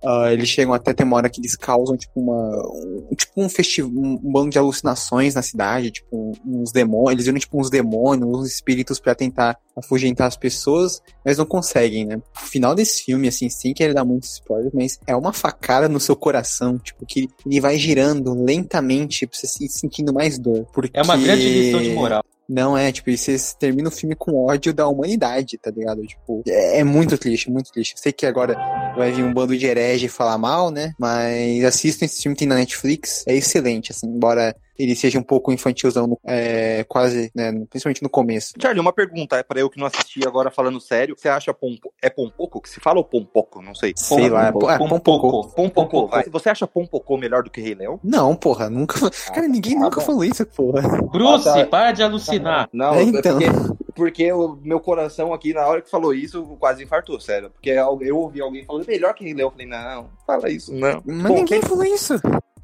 Ah, eles chegam até ter uma hora que eles causam, tipo, uma. Um, tipo um festival, um, um bando de alucinações na cidade, tipo, uns demônios. Eles viram, tipo, uns demônios, uns espíritos pra tentar afugentar as pessoas, mas não conseguem, né? O final desse filme, assim, sem querer dar muito spoiler, mas é uma facada no seu coração, tipo, que ele vai girando lentamente pra você se sentindo mais dor. Porque... É uma grande lição de moral. Não é, tipo, e você termina o filme com ódio da humanidade, tá ligado? Tipo, é, é muito triste, muito triste. Sei que agora vai vir um bando de herege falar mal, né? Mas assistam esse filme, tem na Netflix. É excelente, assim, embora ele seja um pouco infantilzão, no- é, quase, né? Principalmente no começo. Charlie, uma pergunta, é pra eu que não assisti agora falando sério. Você acha pompo... é pompoco que se fala ou pompoco? Não sei. Sei lá, é, Pompoco. é Pompocô. Pompoco. Pompoco, vai. Você acha Pompoco melhor do que Rei Leão? Não, porra, nunca. Cara, ninguém tá nunca bom. falou isso, porra. Bruce, Ah, tá. para de alucinar. Não, É, é então. porque porque o meu coração aqui, na hora que falou isso, quase infartou, sério. Porque eu ouvi alguém falando melhor que Rei Leão. Eu falei, não, fala isso, não. Mas Bom, ninguém quem- falou isso.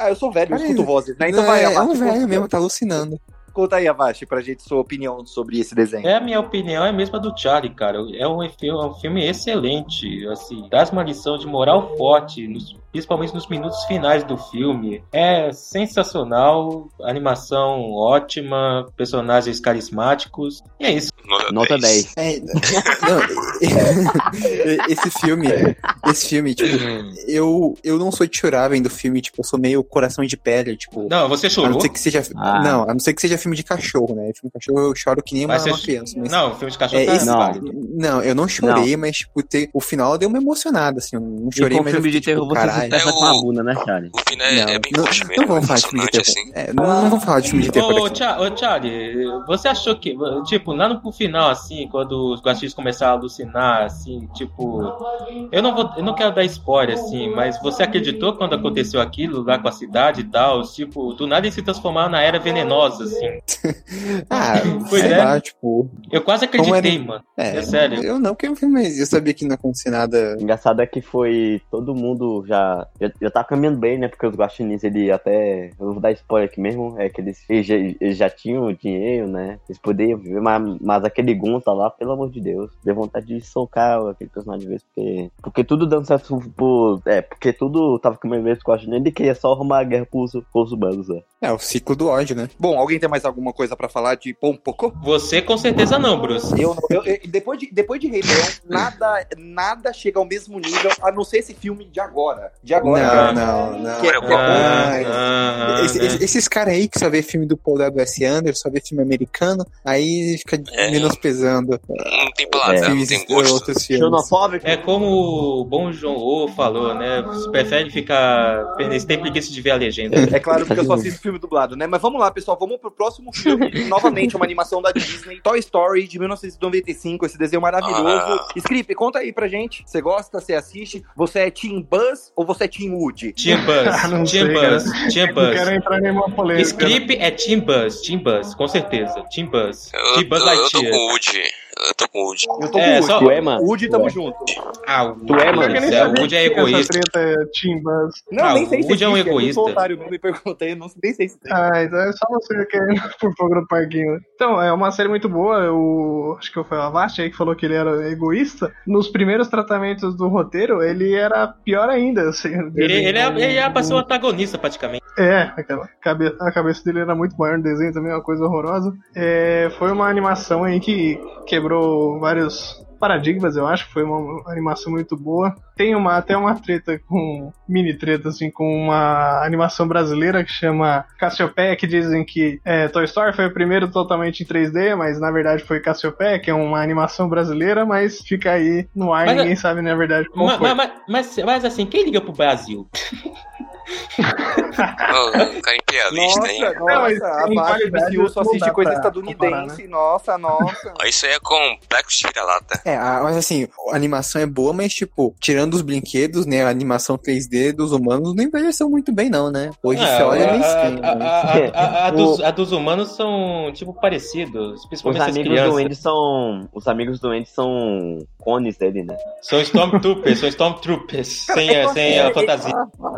Ah, eu sou velho, eu Peraí. escuto vozes, né? Então Não, vai, é, é um velho conta- mesmo, tá alucinando. Conta aí, Avast, pra gente sua opinião sobre esse desenho. É a minha opinião, é a mesma do Charlie, cara. É um, é um filme excelente, assim, traz uma lição de moral forte, nos- principalmente nos minutos finais do filme. É sensacional, animação ótima, personagens carismáticos. E é isso. Nota 10. É, não, esse filme, esse filme, tipo, eu, eu não sou de chorar vendo filme, tipo, eu sou meio coração de pele, tipo. Não, você A chorou? não ser que seja. Ah. Não, a não ser que seja filme de cachorro, né? Filme de cachorro eu choro que nem uma, uma criança. Mas... Não, o filme de cachorro É, tá esse- Não. Não, eu não chorei, mas, tipo, ter, o final deu uma emocionada, assim. Eu não E chorei, com mas eu filme de terror tipo, você se É com a bunda, né, Charlie? O final é, é bem não, não mesmo, é vamos falar de filme de terror. assim. É, não, não vamos falar de filme de terror Ô, Charlie, você achou que, tipo, lá no pro final, assim, quando os guaxis começaram a alucinar, assim, tipo. Eu não vou. Eu não quero dar spoiler, assim, mas você acreditou quando aconteceu aquilo lá com a cidade e tal? Tipo, do nada eles se transformaram na era venenosa, assim. Ah, Pois sei é. lá, tipo. Eu quase acreditei, era- mano. É, É sério. Eu não, porque eu, mas eu sabia que não ia acontecer nada. Engraçado é que foi todo mundo já. Já, já tá caminhando bem, né? Porque os guaxinins, ele até. Eu vou dar spoiler aqui mesmo. É que eles, eles, já, eles já tinham dinheiro, né? Eles poderiam viver, mas, mas aquele Gunta lá, pelo amor de Deus, deu vontade de socar aquele personagem de vez, porque. Porque tudo dando certo por. É, porque tudo tava com o guaxinim, ele queria só arrumar a guerra com os, com os humanos, né? É, o ciclo do ódio, né? Bom, alguém tem mais alguma coisa pra falar de Pompocô? Você com certeza não, Bruce. Eu, não- eu- eu- depois, de, depois de Rei Leão, nada, nada chega ao mesmo nível, a não ser esse filme de agora. De agora. Não, não, não. Que é- Ah, Esse- né? esse- esses caras aí que só vê filme do Paul W.S. Anderson, só vê filme americano, aí fica É. menosprezando Não tem paladar, não filmes, tem gosto. outros filmes. Xenofóbico? É como o bom João O falou, né? Você prefere ficar. Eles têm preguiça de ver a legenda. É claro, porque eu só assisto filme dublado, né? Mas vamos lá, pessoal, vamos pro próximo filme. Novamente, uma animação da Disney, Toy Story, de 1995, esse desenho maravilhoso. Ah. Script, conta aí pra gente. Você gosta, você assiste? Você é Team Buzz ou você é Team Woody? Team Buzz, Ah, não Team sei, Buzz, Team Não quero Buzz. entrar em nenhuma polêmica. Script é Team Buzz, Team Buzz, com certeza. Team Buzz. Team Buzz Lightyear. Com o Woody. Eu tô com o Woody. Eu tô É, com o só- Woody. Tu é, mano? Woody, tamo junto. Ah, o Tu é, mano? Eu é, o Woody é que egoísta. Treta é Buzz. Não, Ah, nem sei o se Woody é um Eu egoísta. otário, não me perguntei, não, nem sei se tem. Ah, então é só você que é por fogo no parquinho. Então, é uma série muito boa. Eu acho que foi o Avast aí que falou que ele era egoísta. Nos primeiros tratamentos do roteiro, ele era pior ainda. Assim, Ele, ele, é, ele é pra ser o um... antagonista, praticamente. É, aquela cabe... a cabeça dele era muito maior no desenho também, uma coisa horrorosa. É, foi uma animação aí que quebrou vários paradigmas, eu acho. Foi uma animação muito boa. Tem uma, até uma treta com. mini treta, assim, com uma animação brasileira que chama Cassiopeia, que dizem que é, Toy Story foi o primeiro totalmente em 3D, mas na verdade foi Cassiopeia, que é uma animação brasileira, mas fica aí no ar, Mas, ninguém sabe na verdade qual Mas, foi. mas, mas, mas assim, quem liga pro Brasil? Ô, cara imperialista, hein? Nossa, Não, nossa, tem abaixo qualidade, MCU só não assiste coisa estadunidense. Nossa, nossa. Ó, Isso aí é complexo de vira-lata. É, a- mas assim, a animação é boa, mas tipo, tirando os brinquedos, né, a animação 3D dos humanos não envelheceu muito bem não, né? Hoje Ah, você olha a, meio a, estranho. a, né? a, a, a dos, a dos humanos são, tipo, parecidos. Os Principalmente as amigos crianças. do Andy são. Os amigos do Andy são cones dele, né? São Stormtroopers, são Stormtroopers. Sem, a- sem a fantasia.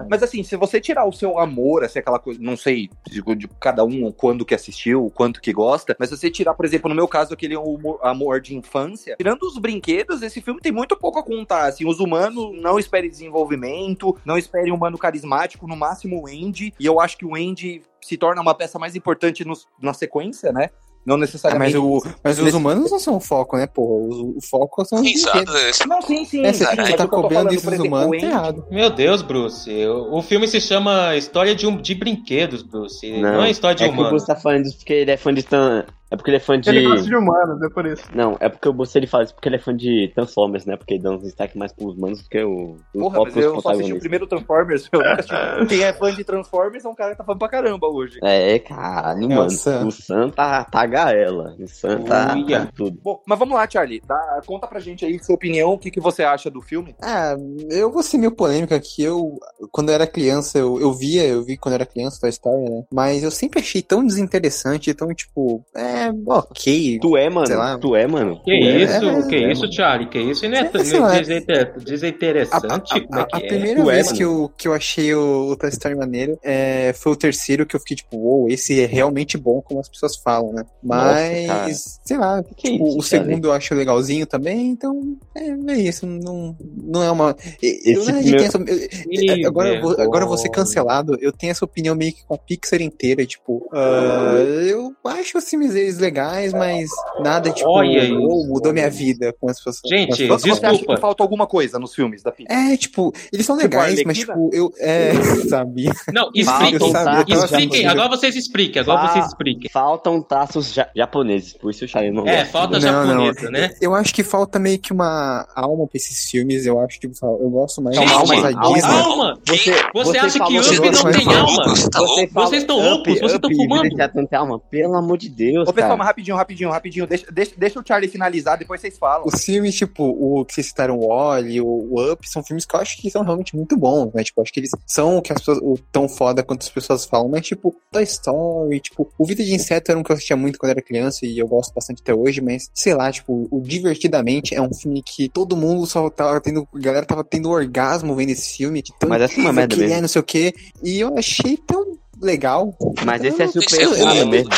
Mas assim, se você tirar o seu amor, assim, aquela coisa, não sei de, cada um quando que assistiu, quanto que gosta, mas se você tirar, por exemplo, no meu caso, aquele humor- amor de infância, tirando os brinquedos, esse filme tem muito pouco a contar. Assim, os humanos não esperem desenvolvimento, não esperem um humano carismático, no máximo o Andy, e eu acho que o Andy se torna uma peça mais importante nos- na sequência, né? Não Ah, necessariamente. mas o, mas os humanos não são o foco, né, pô? O, o foco são os Exato. brinquedos. esse- Não, sim, sim. É, você, cara, tá cobrando isso por dos exemplo, humanos, tá Andy- errado. Meu Deus, Bruce. O, o filme se chama História de, um, de Brinquedos, Bruce. Não, é história de é que o humanos. Bruce tá falando isso porque ele é fã de. Tan- É porque ele é fã de. Ele gosta de humanos, é por isso. Não, é porque o ele fala isso porque ele é fã de Transformers, né? Porque ele dá uns destaque mais pros humanos do que o, Porra, mas eu só assisti o primeiro Transformers. Eu nunca assisti. Quem é fã de Transformers é um cara que tá fã pra caramba hoje. É, caralho, É o mano. Sam. O Sam tá, tá gaela. O Sam tá, tá tudo. Bom, mas vamos lá, Charlie. Dá- conta pra gente aí sua opinião, o que, que você acha do filme. Ah, eu vou ser meio polêmico aqui. Eu, quando eu era criança, eu, eu via, eu vi quando eu era criança Toy Story, né? Mas eu sempre achei tão desinteressante, tão tipo, é, é ok. Tu é, mano. Sei lá. Tu é, mano. Que É, isso, é, que é, isso, Charlie? Que isso? Não é, Sei não é desinter- A, desinteressante? a- Como é a- a é? primeira é, vez que eu, que eu achei o, o Toy Story maneiro é, foi o terceiro que eu fiquei tipo, uou, esse é realmente bom, como as pessoas falam, né? Mas, cara. sei lá, Que tipo, isso, o segundo eu acho legalzinho também, então é, é isso, não, não é uma. Eu, Esse tenho essa- eu- agora, eu vou, agora eu vou ser cancelado, eu tenho essa opinião meio que com a Pixar inteira, tipo, ah, eu acho os filmes legais, mas nada tipo, Olha mudou minha vida com as pessoas. Gente, as Você pessoas você acha Desculpa. que falta alguma coisa nos filmes da Pixar? é, tipo, eles são Tipo, legais, mas Arlequina? tipo, eu. É, sabia? Não, eu expliquem. sabia, eu Expliquem. Agora vocês expliquem. Agora Ah. vocês expliquem. Faltam taços ja- japoneses, por isso o Charlie não É, falta Não, não. japonesa, né? Eu acho que falta meio que uma alma pra esses filmes. Eu acho que eu gosto mais Gente, alma, Disney. Alma! Você, Você acha que falou Up não você tem alma? Você tá Vocês estão loucos, vocês estão fumando. Pelo amor de Deus, pessoal, mas rapidinho, rapidinho, rapidinho. Deixa, deixa, deixa o Charlie finalizar, depois vocês falam. Os filmes, tipo, o que vocês citaram, o Wally, o, o Up, são filmes que eu acho que são realmente muito bons, né? Tipo, acho que eles são o que as pessoas, o tão foda quanto as pessoas falam, mas, tipo, Toy Story, tipo, o Vida de Inseto era um que eu assistia muito quando era criança e eu gosto bastante até hoje, mas, sei lá, tipo, o Divertidamente é um filme que todo mundo só tava tendo, a galera tava tendo orgasmo vendo esse filme, de tão Mas essa é uma merda que mesmo. é, não sei o quê, e eu achei tão legal. Mas esse é super Esse é mesmo.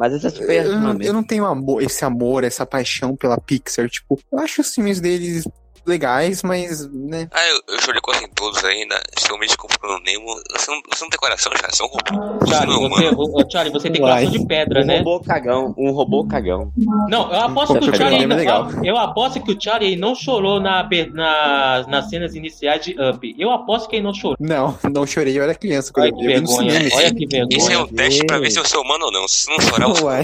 Mas esse é super Eu, eu não tenho amor, esse amor, essa paixão pela Pixar. Tipo, eu acho os filmes deles legais, mas, né? Ah, eu, eu chorei quase em todos ainda, especialmente com o Bruno Nemo. Você não, você não tem coração, já, você é um robô. Você Charlie, não é você, ô, ô, Charlie, você tem Uai. coração de pedra, Um né? robô cagão, um robô cagão. Não, eu aposto que o Charlie. é Não, legal. eu aposto que o Charlie não chorou na, na- nas cenas iniciais de Up. Eu aposto que ele não chorou. Não, não chorei, eu era criança Olha eu que eu vergonha. Olha que Isso é vergonha. um teste pra ver se você é humano ou não. Se você não chorar, você Uai.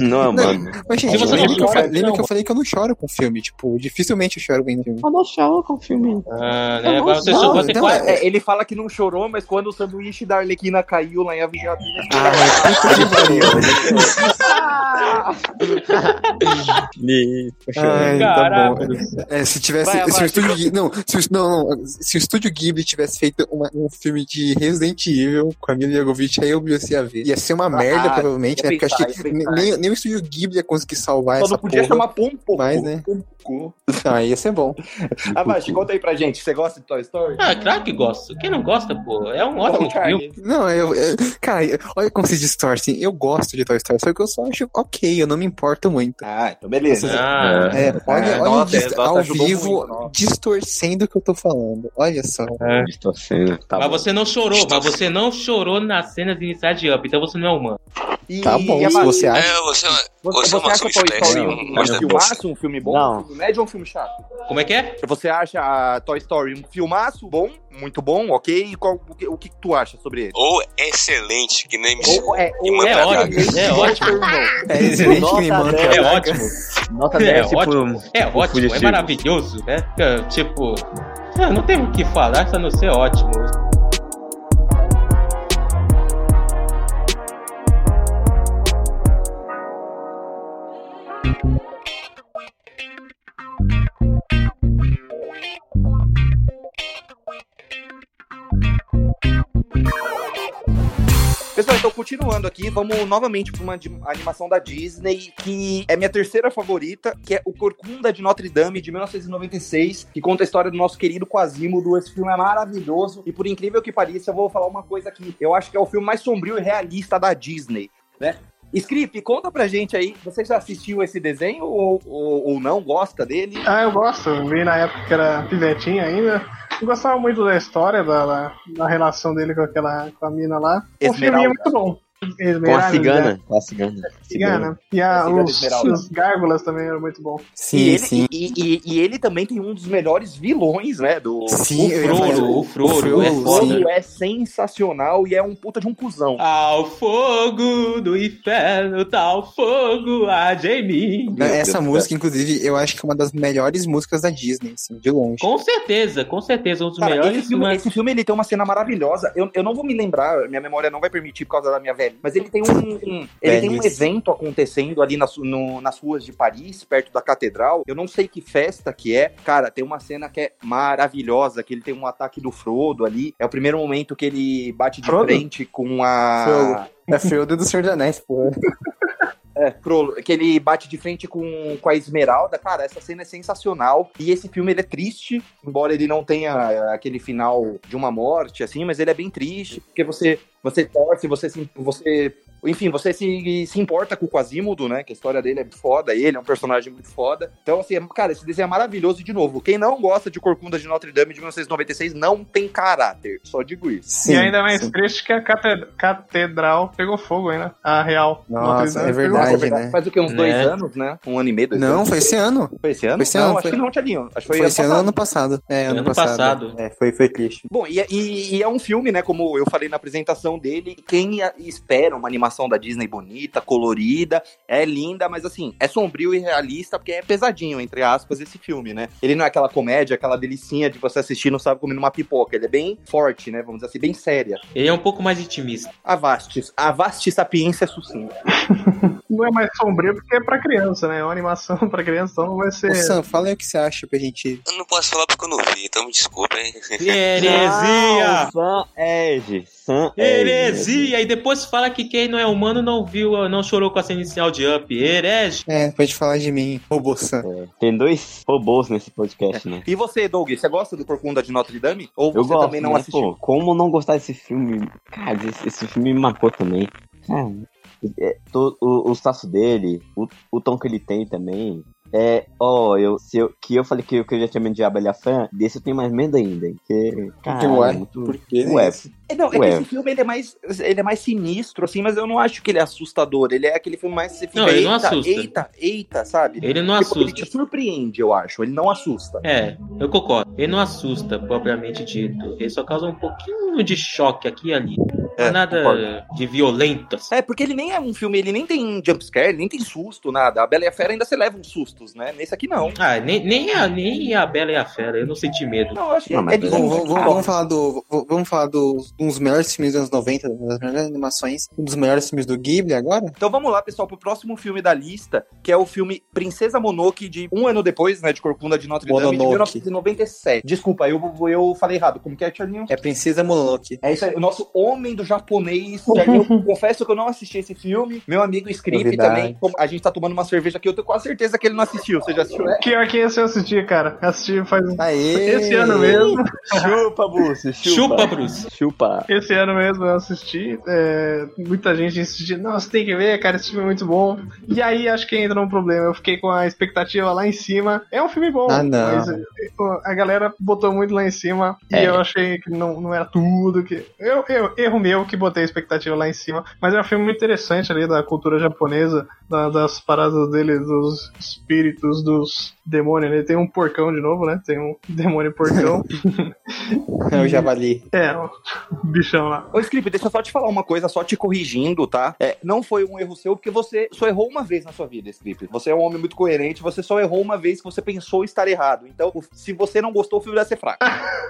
Não, Não, mano. Mas, gente, você lembra, não que eu, eu falei que eu não choro com filme? Tipo, dificilmente eu choro vendo filme. Eu não choro com filme. Ah, né? Não, Você, não, você não, quase- É, ele fala que não chorou, mas quando o sanduíche da Arlequina caiu lá em ele Ah, puta que pariu. Ih, Ai, tá bom. É, se tivesse. Vai, se vai. o estúdio Ghibli. Não, se o, não, não, se o estúdio Ghibli tivesse feito uma- um filme de Resident Evil com a Mila Jovovich, aí eu ia ver. Ia ser uma merda, provavelmente, ia né? Porque pensar, acho que nem, nem o estúdio Ghibli ia conseguir salvar Só essa não podia porra. chamar Pompo. Mas, né? Pompo. Não, aí ia ser bom. Ah, Vachi, conta aí pra gente. Você gosta de Toy Story? Ah, claro que gosto. Quem não gosta, pô? É um ótimo Bom, filme. Não, eu, eu- Cara, olha como se distorcem. Eu gosto de Toy Story, só que eu só acho ok, eu não me importo muito. Ah, então beleza. Ah, É, olha, É, olha nossa, dis- nossa, ao vivo muito, distorcendo o que eu tô falando. Olha só. Distorcendo. Tá mas bom. você não chorou, mas você não chorou nas cenas iniciais de Up, então você não é humano. E, Tá bom, e se você acha. É, você, Você, você é você uma acha Toy Story não, um, um um filme bom, Não. um filme médio ou um filme chato? Como é que é? Você acha a Toy Story um filmaço bom, muito bom, ok? E qual, o, que, o que tu acha sobre ele? Ou excelente, que nem me Ou é, ou manda É pra ótimo, é ótimo. É excelente que Nota manca. dez. É ótimo. Nota É 10 ótimo. por... É ótimo, é fugitivo. maravilhoso, né? É, Tipo, ah, não tem o que falar, só não ser ótimo. Pessoal, então continuando aqui, vamos novamente para uma animação da Disney, que é minha terceira favorita, que é o Corcunda de Notre Dame, de 1996, que conta a história do nosso querido Quasimodo. Esse filme é maravilhoso, e por incrível que pareça, eu vou falar uma coisa aqui. Eu acho que é o filme mais sombrio e realista da Disney, né? Script, conta pra gente aí, você já assistiu esse desenho ou, ou, ou não? Gosta dele? Ah, eu gosto. Eu Vi na época que era pivetinha ainda. Eu gostava muito da história, da, da, da relação dele com aquela com a mina lá. O filme é Esmeralda. muito bom. Com a cigana. Com a cigana. né? Cigana. E a, A cigana os, os gárgulas também eram muito bom. Sim, e, ele, sim. E, e- e ele também tem um dos melhores vilões, né? Do Sim, ia Frodo, o Frodo, é O foda. Frodo é sensacional e é um puta de um cuzão. Ao fogo do inferno, tal fogo a Jamie. Né, Essa música, inclusive, eu acho que é uma das melhores músicas da Disney, assim, de longe. Com certeza, com certeza, um dos Cara, melhores esse, filme, mas- esse filme, ele tem uma cena maravilhosa. Eu, eu não vou me lembrar, minha memória não vai permitir por causa da minha velha. Mas ele tem um, um- ele tem um evento acontecendo ali nas, no- nas ruas de Paris, perto da catedral. Eu não sei que festa que é. Cara, tem uma cena que é maravilhosa, que ele tem um ataque do Frodo ali. É o primeiro momento que ele bate de Frodo? frente com a. Frodo. É Frodo do Senhor dos Anéis, pô. É, pro, que ele bate de frente com, com a Esmeralda. Cara, essa cena é sensacional. E esse filme ele é triste, embora ele não tenha aquele final de uma morte, assim, mas ele é bem triste, porque você, você torce, você, você enfim, você se, se importa com o Quasimodo, né? Que a história dele é foda, ele é um personagem muito foda. Então, assim, é- cara, esse desenho é maravilhoso. E, de novo, quem não gosta de Corcunda de Notre Dame de 1996 não tem caráter. Só digo isso. Sim, e ainda mais sim. triste que a cate- catedral pegou fogo ainda. A real. Nossa, é verdade, fogo. né? Faz o quê? Uns dois Né? anos, né? Um ano e meio, dois Não, anos. foi esse ano. Foi esse ano? Foi esse não, ano, acho foi- que não, Tiaguinho. Acho que foi, Foi esse ano, passado. ano passado. É, ano, Ano passado. passado. É, foi, foi triste. Bom, e, e- e é um filme, né? Como eu falei na apresentação dele, quem espera uma animação da Disney bonita, colorida, é linda, mas assim, é sombrio e realista, porque é pesadinho, entre aspas, esse filme, né? Ele não é aquela comédia, aquela delicinha de você assistir e não sabe comendo uma pipoca. Ele é bem forte, né? Vamos dizer assim, bem séria. Ele é um pouco mais intimista. A Vastes, a vaste sapiência é sucinta. Não é mais sombrio porque é pra criança, né? É uma animação pra criança, então não vai ser. Ô, Sam, fala aí o que você acha pra gente. Eu não posso falar porque eu não vi, então me desculpem. Heresia! Sam Edge. Sam. Heresia! E depois fala que quem não é humano não viu, não chorou com a cena inicial de Up. Herege! É, pode falar de mim, robô Sam. É, Tem dois robôs nesse podcast, né? E você, Doug, você gosta do Corcunda de Notre Dame? Ou Eu você gosto, também não né? assistiu? Pô, como não gostar desse filme? Cara, esse, esse filme me marcou também. Cara, é, to- o, o traço dele, o, o tom que ele tem também. É, ó, eu, se eu, que eu falei que eu, que eu já tinha medo de Abelha Fã, desse eu tenho mais medo ainda, hein? Porque, cara, Ué, é muito... Por quê? né? Ué, É, não, é Ué. que esse filme ele é, mais, ele é mais sinistro, assim, mas eu não acho que ele é assustador. Ele é aquele filme mais você fica, Não, ele não assusta. eita, eita, sabe? Ele não Tipo, ele assusta. te surpreende, eu acho. Ele não assusta. É, eu concordo. Ele não assusta, propriamente dito. Ele só causa um pouquinho de choque aqui e ali. Não é nada concordo. de violento. assim. É, porque ele nem é um filme, ele nem tem jumpscare, ele nem tem susto, nada. A Bela e a Fera ainda você leva uns sustos, né? Nesse aqui não. Ah, nem, nem, a, nem a Bela e a Fera, eu não senti medo. Não, eu acho que Não, é de Vamos, vamos, vamos falar do. Vamos falar dos um dos melhores filmes dos anos 90, das melhores animações, um dos melhores filmes do Ghibli agora? Então vamos lá, pessoal, pro próximo filme da lista, que é o filme Princesa Mononoke, de um ano depois, né, de Corcunda de Notre Dame, de Mononoke. 1997. Desculpa, eu, eu falei errado. Como que é, Tchalinho? É Princesa Mononoke. É isso aí, o nosso homem do japonês. Eu confesso que eu não assisti esse filme. Meu amigo Script também. A gente tá tomando uma cerveja aqui, eu tenho quase certeza que ele não assistiu. Você já assistiu? É? Pior que esse eu assisti, cara. Assisti faz um- Aê! esse ano mesmo. Chupa, Bruce, chupa. Chupa, Bruce. Chupa. Esse ano mesmo eu assisti. é, muita gente insistiu, não, você tem que ver, cara, esse filme é muito bom. E aí acho que entra um problema. Eu fiquei com a expectativa lá em cima. É um filme bom, Ah, não. mas é, a galera botou muito lá em cima e É. eu achei que não, não era tudo que. Eu, eu, erro meu que botei a expectativa lá em cima. Mas é um filme muito interessante ali da cultura japonesa, da- das paradas dele, dos espíritos, dos demônios. Ele tem um porcão de novo, né? Tem um demônio porcão. É o Javali. é, bichão lá. Ô, Script, deixa eu só te falar uma coisa, só te corrigindo, tá? É, não foi um erro seu, porque você só errou uma vez na sua vida, Script. Você é um homem muito coerente, você só errou uma vez que você pensou estar errado. Então, se você não gostou, o filme vai ser fraco.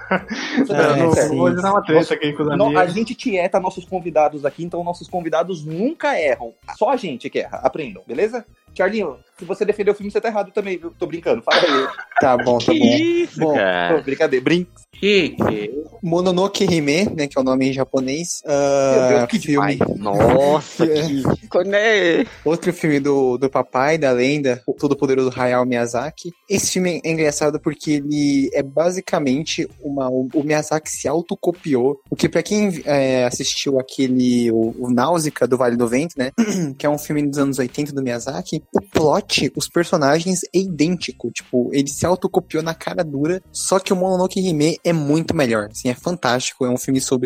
Você É, Eu não sim. vou dar uma treta aqui com os a gente tieta nossos convidados aqui, então nossos convidados nunca erram. Só a gente que erra. Aprendam, beleza? Charlinho, se você defender o filme, você tá errado também, viu? Tô brincando, fala aí. Tá bom, tá Que bom. isso, Bom, cara? Brincadeira, brinca. Que, que? Mononoke Hime, né, que é o nome em japonês. Meu ah, Deus, que filme. demais. Nossa, É. que... Outro filme do, do papai, da lenda, o Todo-Poderoso Hayao Miyazaki. Esse filme é engraçado porque ele é basicamente uma. O, o Miyazaki se autocopiou. O que, pra quem é, assistiu aquele. O, o Náusea do Vale do Vento, né? que é um filme dos anos 80 do Miyazaki, o plot, os personagens é idêntico. Tipo, ele se autocopiou na cara dura, só que o Mononoke Hime é muito melhor. Assim, é fantástico. É um filme sobre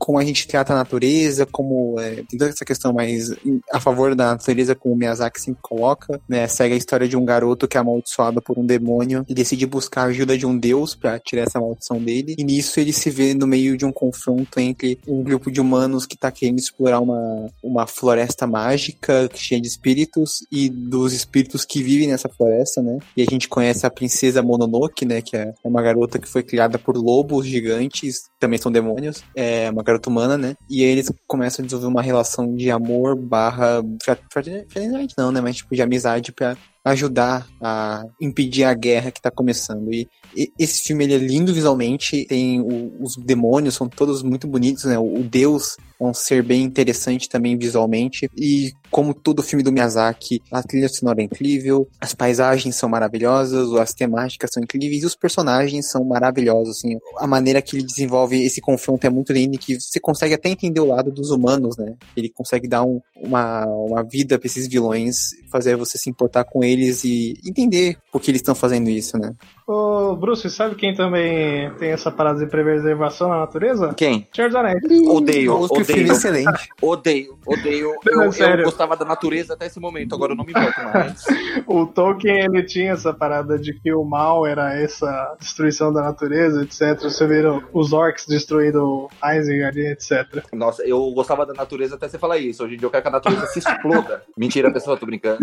como a gente trata a natureza, como é, tem toda essa questão mais a favor da natureza, como o Miyazaki sempre coloca, né? Segue a história de um garoto que é amaldiçoado por um demônio e decide buscar a ajuda de um deus pra tirar essa maldição dele. E nisso ele se vê no meio de um confronto entre um grupo de humanos que tá querendo explorar uma, uma floresta mágica cheia de espíritos e dos espíritos que vivem nessa floresta, né? E a gente conhece a princesa Mononoke, né? Que é uma garota que foi criada por lobos gigantes, também são demônios. É uma garota humana, né? E eles começam a desenvolver uma relação de amor barra fra- fraternidade, não, né? Mas tipo de amizade pra ajudar a impedir a guerra que tá começando. E e- esse filme ele é lindo visualmente, tem o- os demônios são todos muito bonitos, né? O, o deus um ser bem interessante também visualmente. E como todo filme do Miyazaki, a trilha sonora é incrível, as paisagens são maravilhosas, as temáticas são incríveis e os personagens são maravilhosos, assim. A maneira que ele desenvolve esse confronto é muito lindo que você consegue até entender o lado dos humanos, né? Ele consegue dar um, uma, uma vida pra esses vilões, fazer você se importar com eles e entender por que eles estão fazendo isso, né? Ô, Bruce, sabe quem também tem essa parada de preservação na natureza? Quem? Senhor dos Anéis. Odeio, Outro filme odeio, excelente. odeio, odeio. Eu, Não, eu sério. gostava da natureza até esse momento, agora eu não me importo mais. O Tolkien, ele tinha essa parada de que o mal era essa destruição da natureza, etc. Você viram os orcs destruindo Isengard, etc. Nossa, eu gostava da natureza até você falar isso. Hoje em dia eu quero que a natureza se exploda. Mentira, pessoal, tô brincando.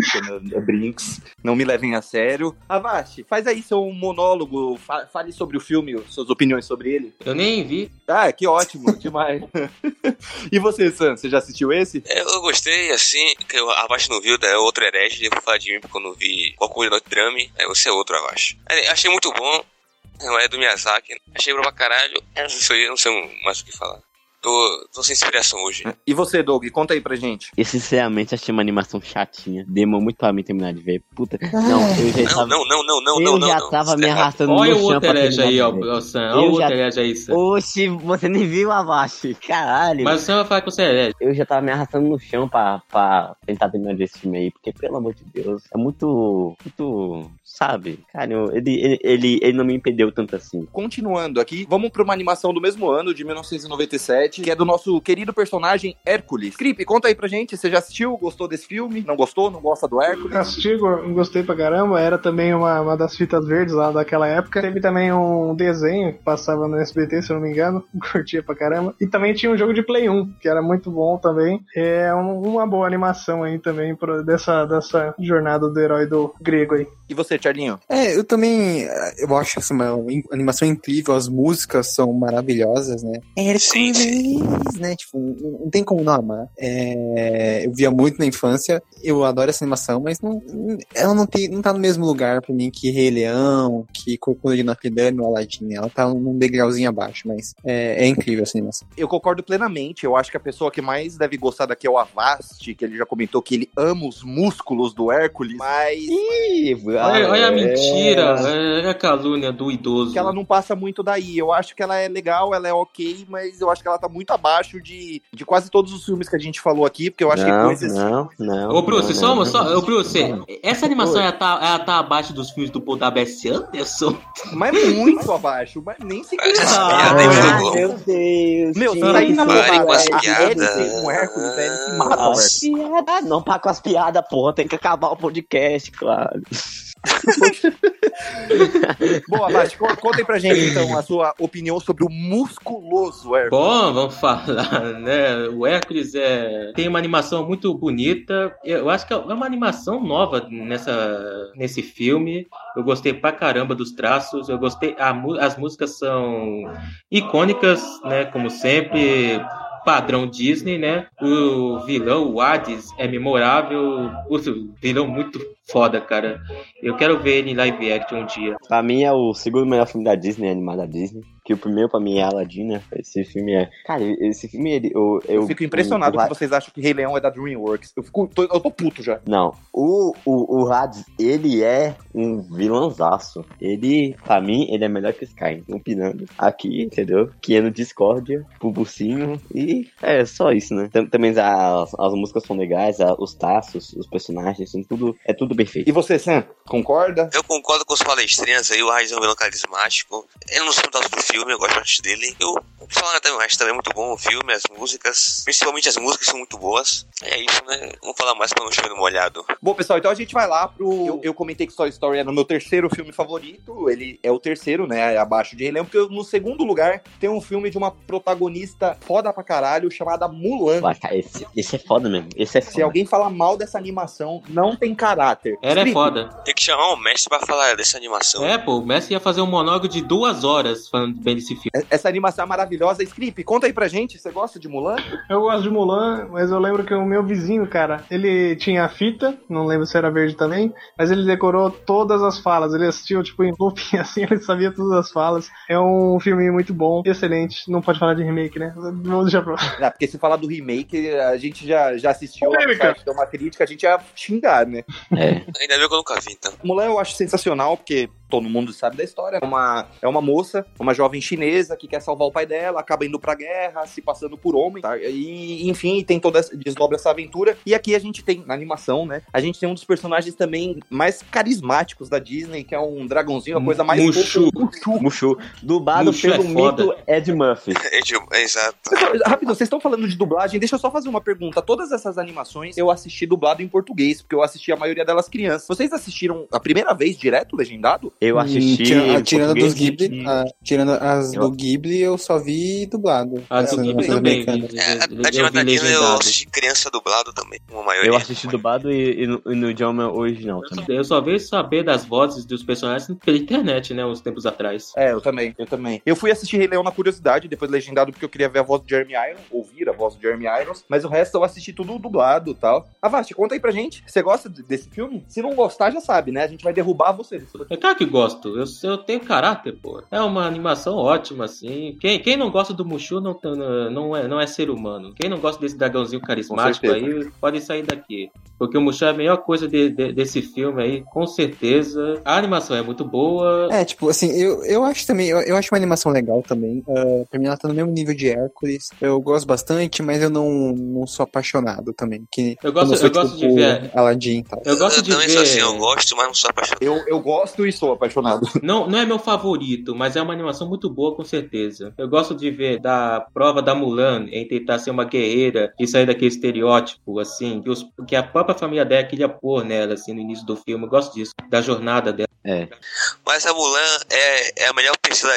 É brinks. Não me levem a sério. Avashi, faz aí seu monólogo. Fa- Fale sobre o filme, suas opiniões sobre ele. Eu nem vi. Ah, que ótimo, demais. e você, Sam, você já assistiu esse? É, Eu gostei, assim, que eu abaixo não viu, é outro herege, eu vou falar de mim porque eu não vi qual coisa no drame, aí você é outro abaixo. É, Achei muito bom, é do Miyazaki, achei bom pra caralho, não sei, eu não sei mais o que falar. Tô, tô sem inspiração hoje. E você, Doug, conta aí pra gente. E sinceramente achei uma animação chatinha. Demorou muito pra mim terminar de ver. Puta. Não, eu já Não, tava. não, não, não, não, eu não, já não. tava me errado. arrastando Olha no o chão outro pra herege aí, ó, de ver. Sam. Eu Olha o já- outro herege aí, Sam. Oxi, você nem viu abaixo. Caralho. Mas o Sam vai falar que você é herege. Eu já tava me arrastando no chão pra, pra tentar terminar desse filme aí, porque, pelo amor de Deus, é muito. Muito. Sabe? Cara, eu- ele, ele, ele, não me impediu tanto assim. Continuando aqui, vamos pra uma animação do mesmo ano, de 1997, que é do nosso querido personagem Hércules. Cripe, conta aí pra gente, você já assistiu? Gostou desse filme? Não gostou? Não gosta do Hércules? Castigo, gostei pra caramba. Era também uma, uma das fitas verdes lá daquela época. Teve também um desenho que passava no SBT, se eu não me engano. Curtia pra caramba. E também tinha um jogo de Play 1, que era muito bom também. É um- uma boa animação aí também pro- dessa, dessa jornada do herói do grego aí. E você, Charlinho? É, eu também, eu acho assim, uma animação incrível, as músicas são maravilhosas, né? Sim, Hércules, né? Tipo, não, não tem como não amar. É, eu via muito na infância, eu adoro essa animação, mas não, ela não, tem, não tá no mesmo lugar pra mim que Rei Leão, que Corcunda de Notre Dame ou Aladdin. Ela tá num degrauzinho abaixo, mas é, é incrível essa animação. Eu concordo plenamente. Eu acho que a pessoa que mais deve gostar daqui é o Avast, que ele já comentou que ele ama os músculos do Hércules, mas Ih, Olha, olha a é. mentira, olha a calúnia do idoso. que ela não passa muito daí. Eu acho que ela é legal, ela é ok, mas eu acho que ela tá muito abaixo de, de quase todos os filmes que a gente falou aqui, porque eu acho que Não, coisas. não, não. Ô, Bruce, não, só, não, só, não. ô, Bruce, essa animação ela tá, ela tá abaixo dos filmes do Paul W.S. Anderson? Mas muito abaixo, mas nem se piada aí, Ah, meu Deus. Meu, você tá aí na com as piadas. Com Hércules, velho, mata piadas. Não, para com as piadas, porra. Tem que acabar o podcast, claro. Bom, Avast, con- conta aí pra gente, então, a sua opinião sobre o musculoso Hércules. Bom, vamos falar, né? O Hércules é, tem uma animação muito bonita. Eu acho que é uma animação nova nessa, nesse filme. Eu gostei pra caramba dos traços. Eu gostei. a as músicas são icônicas, né? Como sempre. Padrão Disney, né? O vilão, o Hades, é memorável. O vilão muito foda, cara. Eu quero ver ele em live action um dia. Pra mim é o segundo melhor filme da Disney, animado da Disney. Que o primeiro pra mim é Aladdin, né? Esse filme é. Cara, esse filme ele. Eu, Eu fico impressionado o, que vocês acham que Rei Leão é da DreamWorks. Eu, fico, tô, eu tô puto já. Não, o, o, o Hades, ele é um vilãozaço. Ele, pra mim, ele é melhor que Sky. Opinando aqui, entendeu? Que é no Discordia, Pulbucinho e é só isso, né? Tam- Também as, as músicas são legais, os traços, os personagens, são tudo, é tudo bem feito. E você, Sam, concorda? Eu concordo com os palestrinhas aí, o Raiz é um vilão carismático. Eu não sei muito do filme, eu gosto bastante dele. Eu falar também, mas também é muito bom o filme, as músicas, principalmente as músicas são muito boas. É isso, né? Vamos falar mais pra não chover no molhado. Bom, pessoal, então a gente vai lá pro. Eu, eu comentei que Toy Story era o meu terceiro filme favorito. Ele é o terceiro, né? Abaixo de Rei Leão, porque no segundo lugar tem um filme de uma protagonista foda pra caralho chamada Mulan. Cara, esse, esse é foda mesmo. Esse é Se foda. alguém falar mal dessa animação, não tem caráter. Ela é Felipe, foda. Tem que chamar um mestre pra falar dessa animação. É, pô, o Messi ia fazer um monólogo de duas horas falando bem desse filme. Essa animação é maravilhosa. Script, conta aí pra gente, você gosta de Mulan? Eu gosto de Mulan, mas eu lembro que o meu vizinho, cara, ele tinha a fita, não lembro se era verde também, mas ele decorou todas as falas. Ele assistiu, tipo, em looping assim, ele sabia todas as falas. É um filme muito bom, excelente. Não pode falar de remake, né? Vamos deixar pra lá. Ah, porque se falar do remake, a gente já, já assistiu deu uma crítica, a gente ia xingar, né? É. Ainda bem que eu nunca vi, então. Mulan eu acho sensacional, porque todo mundo sabe da história. É uma, é uma moça, uma jovem chinesa que quer salvar o pai dela, acaba indo pra guerra, se passando por homem, tá? E, enfim, tem toda essa, desdobra essa aventura. E aqui a gente tem, na animação, né? A gente tem um dos personagens também mais carismáticos da Disney, que é um dragãozinho, a coisa mais Mushu. Mushu. Mushu. Dublado Mushu é pelo foda. mito Ed Murphy. É, é exato. Rápido, vocês estão falando de dublagem, deixa eu só fazer uma pergunta. Todas essas animações eu assisti dublado em português, porque eu assisti a maioria delas crianças. Vocês assistiram a primeira vez direto legendado? Eu assisti. Tira- ah, tirando dos Ghibli, e- ah, tirando as Eu- do Ghibli, eu só vi dublado. A do Essas Ghibli também. vi- É, vi- a, eu a Diana vi da Disney eu assisti criança dublado também, uma maioria. Eu assisti dublado e, e no, e no idioma original Eu só- também. Eu só vejo saber das vozes dos personagens pela internet, né? Uns tempos atrás. É, eu também, eu também. Eu fui assistir Rei Leão na curiosidade, depois legendado porque eu queria ver a voz do Jeremy Irons, ouvir a voz do Jeremy Irons, mas o resto eu assisti tudo dublado e tal. Avasti, conta aí pra gente, você gosta de- desse filme? Se não gostar, já sabe, né? A gente vai derrubar você. É claro que gosto. Eu, eu tenho caráter, pô. É uma animação ótima, assim. Quem, quem não gosta do Mushu não, não, é, não é ser humano. Quem não gosta desse dragãozinho carismático aí, pode sair daqui. Porque o Mushu é a melhor coisa de- de- desse filme aí, com certeza. A animação é muito boa. É, tipo, assim, eu, eu acho também, eu, eu acho uma animação legal também. Ah, pra mim ela tá no mesmo nível de Hércules. Eu gosto bastante, mas eu não, não sou apaixonado também. Que Eu gosto- não sou, eu gosto de tipo, ver- Aladdin e tal. Eu gosto de também ver. sou assim, eu gosto, mas não sou apaixonado. Eu, eu gosto e sou apaixonado. Não, não é meu favorito, mas é uma animação muito boa, com certeza. Eu gosto de ver da prova da Mulan em tentar ser uma guerreira e sair daquele estereótipo, assim, que, os- que a própria família dela queria pôr nela, assim, no início do filme. Eu gosto disso, da jornada dela. É. Mas a Mulan é, é a melhor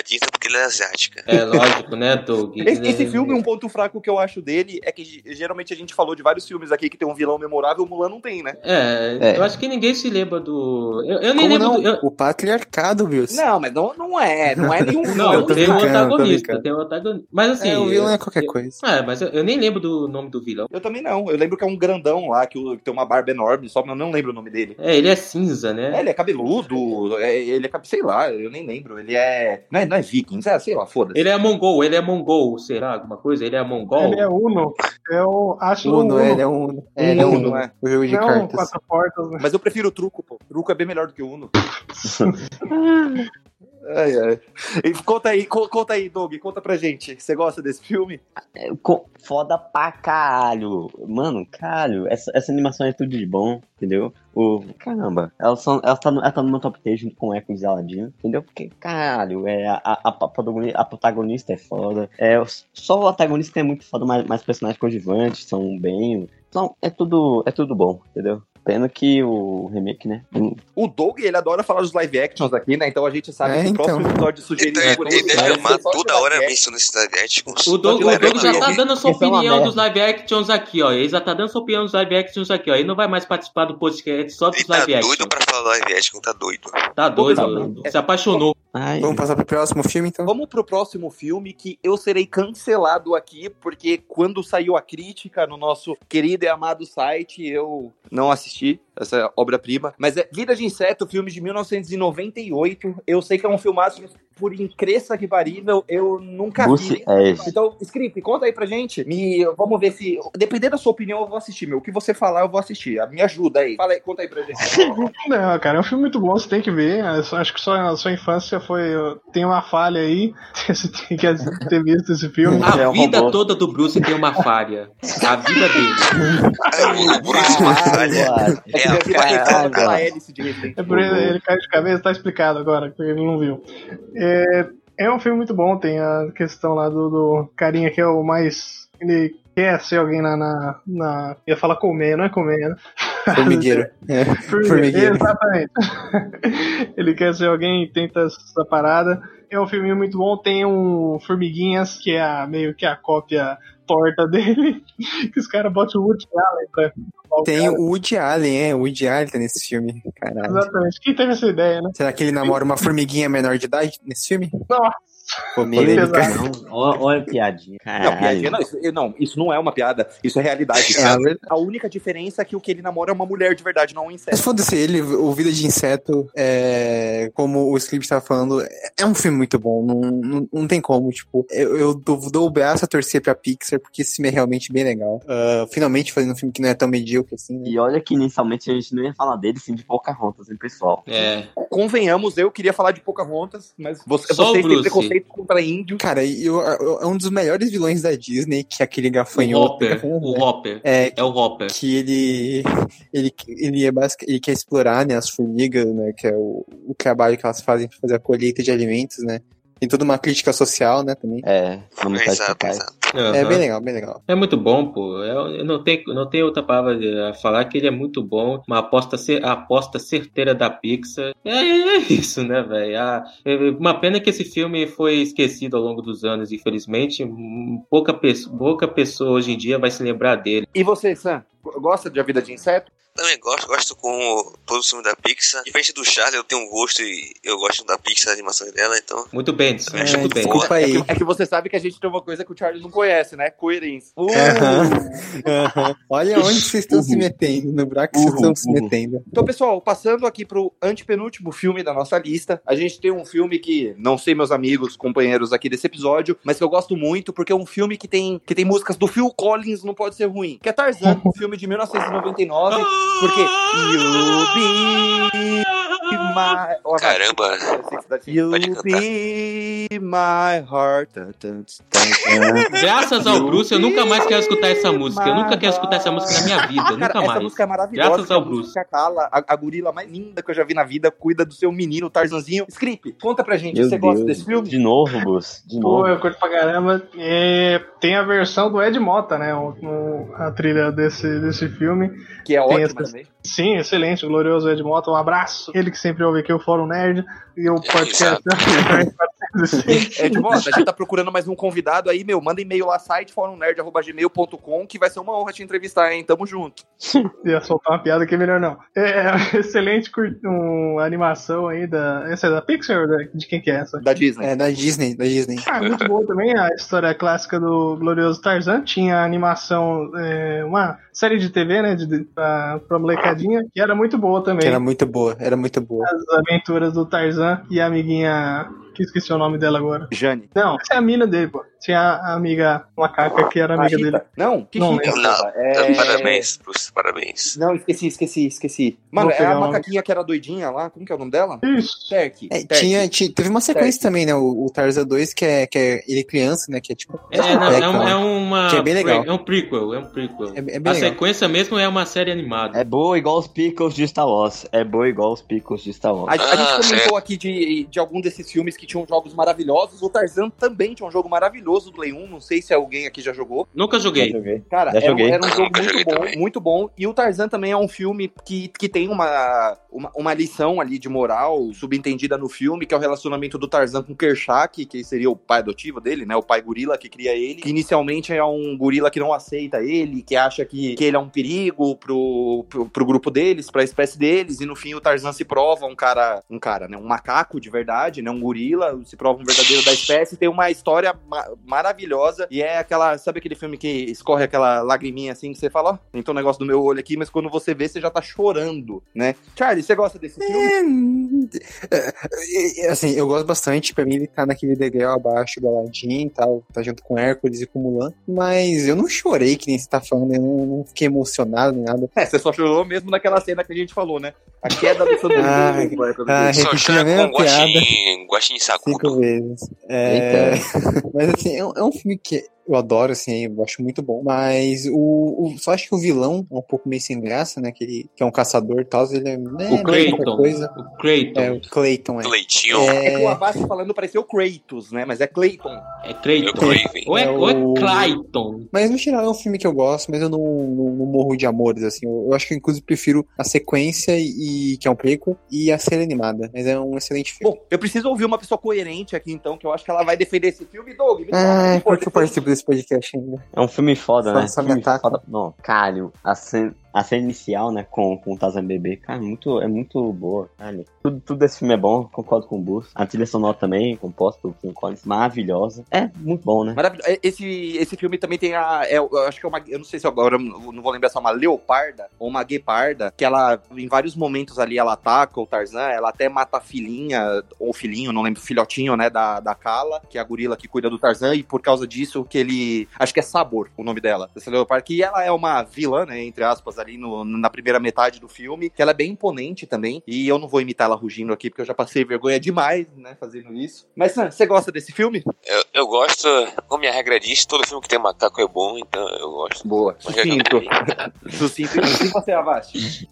Disney porque ela é asiática. É lógico, né, Doug? Esse, esse filme, um ponto fraco que eu acho dele é que ge- geralmente a gente falou de vários filmes aqui que tem um vilão memorável, o Mulan não tem, né? É, É. eu acho que ninguém se lembra do. Eu, eu nem Como lembro não? do. eu- O patriarcado, Wilson. Não, mas não, não é, não é nenhum Não, um tem um antagonista, tem um antagonista. Mas assim. é, o vilão eu- é qualquer eu- coisa. É, mas eu, eu nem lembro do nome do vilão. Eu também não. Eu lembro que é um grandão lá, que, que tem uma barba enorme, só que eu não lembro o nome dele. É, ele é cinza, né? É, ele é cabeludo, é, ele é, sei lá, eu nem lembro. Ele é. Não é, não é vikings, é, sei lá, foda-se. Ele é mongol, ele é mongol, será? Alguma coisa? Ele é mongol? Ele é Uno. Eu acho Uno, Uno. ele é um. É, ele é Uno, um. é. O jogo de Não, cartas. quatro portas, né? Mas eu prefiro o truco, pô. O truco é bem melhor do que o Uno. ai, ai. E conta aí, co- conta aí, Doug, conta pra gente. Você gosta desse filme? É, Foda pra caralho. Mano, caralho, essa, essa animação é tudo de bom, entendeu? O, caramba, ela, só, ela, tá, no- ela tá no meu top 3 junto com Hércules e Aladdin, entendeu? Porque, caralho, é, a, a, a protagoni- a protagonista é foda. É, os- só o antagonista é muito foda, mas, mas personagens coadjuvantes são bem. Então, é tudo, é tudo bom, entendeu? Pena que o remake, né? hum, O Doug, ele adora falar dos live actions aqui, né? Então a gente sabe É, que o então. próximo episódio sugerido Ele, por ele ele deve vai amar ser só de toda hora live mencionando esses live O Doug, o Doug já tá dando a sua é opinião dos live actions aqui, ó. Ele já tá dando sua opinião dos live actions aqui, ó. Ele não vai mais participar do podcast só dos Ele tá live actions. doido pra falar live action, tá doido. Tá doido, Tá doido. se apaixonou. Ai, Vamos passar pro próximo filme, então? Vamos pro próximo filme que eu serei cancelado aqui, porque quando saiu a crítica no nosso querido e amado site, eu não assisti essa obra-prima. Mas é Vida de Inseto, filme de 1998. Eu sei que é um filmaço, por incrível que parível, eu nunca Bruce vi. Ash. Então, Script, conta aí pra gente. Me, vamos ver se. Dependendo da sua opinião, eu vou assistir, meu. O que você falar, eu vou assistir. Me ajuda aí. Fala aí, conta aí pra gente. Não, cara, é um filme muito bom, você tem que ver. Só- Acho que só a sua infância foi. Tem uma falha aí. Você tem que ter visto esse filme. A É um vida robô. toda do Bruce tem uma falha. A vida dele. O Bruce uma falha. É hélice de repente. É por ele, ele caiu de cabeça, tá explicado agora, porque ele não viu. É, é um filme muito bom, tem a questão lá do, do carinha que é o mais. Ele quer ser alguém na. na, na ia falar comer, não é comer, né? Formigueiro. É, formigueiro. Exatamente. ele quer ser alguém e tenta essa parada. É um filme muito bom, tem um Formiguinhas, que é a- meio que a cópia torta dele, que os caras botam o Woody Allen pra Tem o Woody Allen, é. O Woody Allen tá nesse filme. Caralho. Exatamente. Quem teve essa ideia, né? Será que ele namora uma formiguinha menor de idade nesse filme? Nossa polêmica. Olha, a piadinha. Não, piadinha não isso, não, isso não é uma piada, isso é realidade. É, a verdade. A única diferença é que o que ele namora é uma mulher de verdade, não um Mas inseto. foda-se, ele, o Vida de Inseto, é, como o Script tava falando, é um filme muito bom. Não, não, não tem como, tipo, eu, eu dou, dou o braço a torcer pra Pixar, porque esse filme é realmente bem legal. Ah, finalmente fazendo um filme que não é tão medíocre assim, né? E olha que inicialmente a gente não ia falar dele, sim, de Pocahontas, hein, pessoal. É. Convenhamos, eu queria falar de Pocahontas, mas você, Só vocês têm Bruce. Preconceito contra índio. Cara, e eu- eu- é um dos melhores vilões da Disney, que é aquele O gafanhoto. Hopper. gafanhoto, O? Hopper. É, É o Hopper. que ele ele ele é basic, ele quer explorar né as formigas né que é o, o trabalho que elas fazem para fazer a colheita de alimentos né tem toda uma crítica social né também É, Exato, exato. é Aham. bem legal bem legal É muito bom, pô. Eu, eu não, tenho, não tenho outra palavra a falar que ele é muito bom. Uma aposta, a aposta certeira da Pixar. É, é isso, né, velho? Ah, é Uma pena que esse filme foi esquecido ao longo dos anos, infelizmente. Hum, Pouca, pouca pessoa hoje em dia vai se lembrar dele. E você, Sam, gosta de A Vida de Inseto? Também gosto, gosto com todo o filme da Pixar. Diferente do Charlie, eu tenho um gosto e eu gosto da Pixar, a animação dela, então. Muito bem, É, muito bem. desculpa É aí que, é que você sabe que a gente tem uma coisa que o Charlie não conhece, né? Coerência. Uh! Aham, aham. olha onde vocês estão se metendo no buraco que vocês Uhum, estão se uhum. metendo Então, pessoal, passando aqui pro antepenúltimo filme da nossa lista, a gente tem um filme que, não sei, meus amigos, companheiros aqui desse episódio, mas que eu gosto muito, porque é um filme que tem, que tem músicas do Phil Collins, não pode ser ruim, que é Tarzan, um filme de 1999, porque You Be My... Ó, Caramba! You Pode cantar. Be My Heart. Graças ao Bruce, eu nunca mais quero escutar essa música. Eu nunca quero escutar essa música na minha vida. Cara, nunca essa mais. música é maravilhosa. Graças ao a Bruce. música Cala, a, a gorila mais linda que eu já vi na vida, cuida do seu menino, Tarzanzinho. Script, conta pra gente, Meu você gosta Deus. desse filme? De novo, Bus. De Pô, novo. eu curto pra caramba. É, tem a versão do Ed Mota, né? o- o- a trilha desse, desse filme. Que é Tem essa- também. Sim, excelente, glorioso Ed Mota. Um abraço. Ele que sempre ouve aqui o Fórum Nerd e o podcast. É de moda, a gente tá procurando mais um convidado aí, meu, manda e-mail lá, site forumnerd.gmail.com, que vai ser uma honra te entrevistar, hein? Tamo junto. Ia soltar uma piada que é melhor não. É, excelente cur- um, animação aí da. Essa é da Pixar? da- De quem que é essa? Da Disney. é da Disney da Disney Ah, muito boa também a história clássica do glorioso Tarzan. Tinha animação, é, uma série de TV, né, de, de, pra, pra molecadinha, que era muito boa também. que era muito boa era muito boa As aventuras do Tarzan e a amiguinha, que esqueci o nome dela agora. Jane. Não, essa é a mina dele, pô. Tinha a amiga macaca que era amiga dele. Não, que Não Rita, porra? É... Parabéns, Bruce, parabéns. Não, esqueci, esqueci, esqueci. Mano, é a macaquinha que era doidinha lá, como que é o nome dela? Isso. Terk. É, Terk. tinha, ti- teve uma sequência também, né? O, o Tarzan 2, que é, que é ele criança, né? Que é tipo. É, não, é, um- é é, uma. Que é bem legal. É um prequel, é um prequel. é bem a legal. sequência mesmo é uma série animada. É boa igual os Pickles de Star Wars. É boa igual os Pickles de Star Wars. A, a gente Ah, comentou aqui de, de algum desses filmes que tinham jogos maravilhosos. O Tarzan também tinha um jogo maravilhoso do Play 1. Não sei se alguém aqui já jogou. Nunca joguei. Cara, Já era, um- joguei. era um jogo muito bom, também. muito bom. E o Tarzan também é um filme que, que tem uma, uma, uma lição ali de moral subentendida no filme, que é o relacionamento do Tarzan com o Kershak, que seria o pai adotivo dele, né? O pai gorila que cria ele. Que inicialmente é um gorila que não aceita ele, que acha que, que ele é um perigo pro, pro, pro grupo deles, pra espécie deles. E no fim o Tarzan se prova um cara, um cara, né? Um macaco de verdade, né? Um gorila, se prova um verdadeiro da espécie. Tem uma história maravilhosa. E é aquela, sabe aquele filme que escorre aquela lagriminha assim que você fala, ó, então um negócio do meu olho aqui, mas quando você vê, você já tá chorando, né? Charlie, você gosta desse filme? É, é, é, assim, eu gosto bastante. Pra mim, ele tá naquele degrau abaixo do Aladdin e tal. Tá junto com Hércules e com Mulan. Mas eu não chorei, que nem você tá falando. Eu não, não fiquei emocionado nem nada. É, você só chorou mesmo naquela cena que a gente falou, né? A queda do Sandro. Ai, ai, Só repetindo a chora mesma com guaxinim Cinco sacudo. vezes. É, mas assim, é um, é um filme que eu adoro, assim, eu acho muito bom. Mas o, o- só acho que o vilão é um pouco meio sem graça, né? Que, ele, que é um caçador e tal. Ele é, né, O é Clayton. coisa. O Clayton. É o Clayton, é. Leitinho. É que o É, Avast falando pareceu Kratos, né? Mas é Clayton. É Clayton. Craven. Ou é, É ou é Clayton. mas no geral é um filme que eu gosto, mas eu não, não, não morro de amores, assim. Eu, eu acho que eu, inclusive prefiro a sequência, e que é um prequel, e a série animada. Mas é um excelente filme. Bom, eu preciso ouvir uma pessoa coerente aqui, então, que eu acho que ela vai defender esse filme. Doug, me Ah, fala, por que eu participo desse podcast ainda? É um filme foda, Só- né? filme foda. Não, Calho, a cena. A cena inicial, né, com, com o Tarzan bebê, cara, muito, é muito boa, cara. Tudo, tudo desse filme é bom, concordo com o Bus. A trilha sonora também, composta por Kim Collins, maravilhosa. É, muito bom, né? Maravilhoso. É, Esse, esse filme também tem a. é, eu acho que é uma. Eu não sei se agora não vou lembrar se é uma leoparda ou uma gueparda, que ela, em vários momentos ali, ela ataca o Tarzan, ela até mata a filhinha, ou filhinho, não lembro, filhotinho, né, da, da Kala, que é a gorila que cuida do Tarzan, e por causa disso que ele. Acho que é Sabor o nome dela, dessa leoparda, que ela é uma vilã, né, entre aspas, ali no, na primeira metade do filme, que ela é bem imponente também, e eu não vou imitar ela rugindo aqui, porque eu já passei vergonha demais, né, fazendo isso. Mas, Sam, você gosta desse filme? Eu, eu gosto, como minha regra diz, todo filme que tem macaco é bom, então eu gosto. Boa. Sucinto. Sucinto. E você, Avast?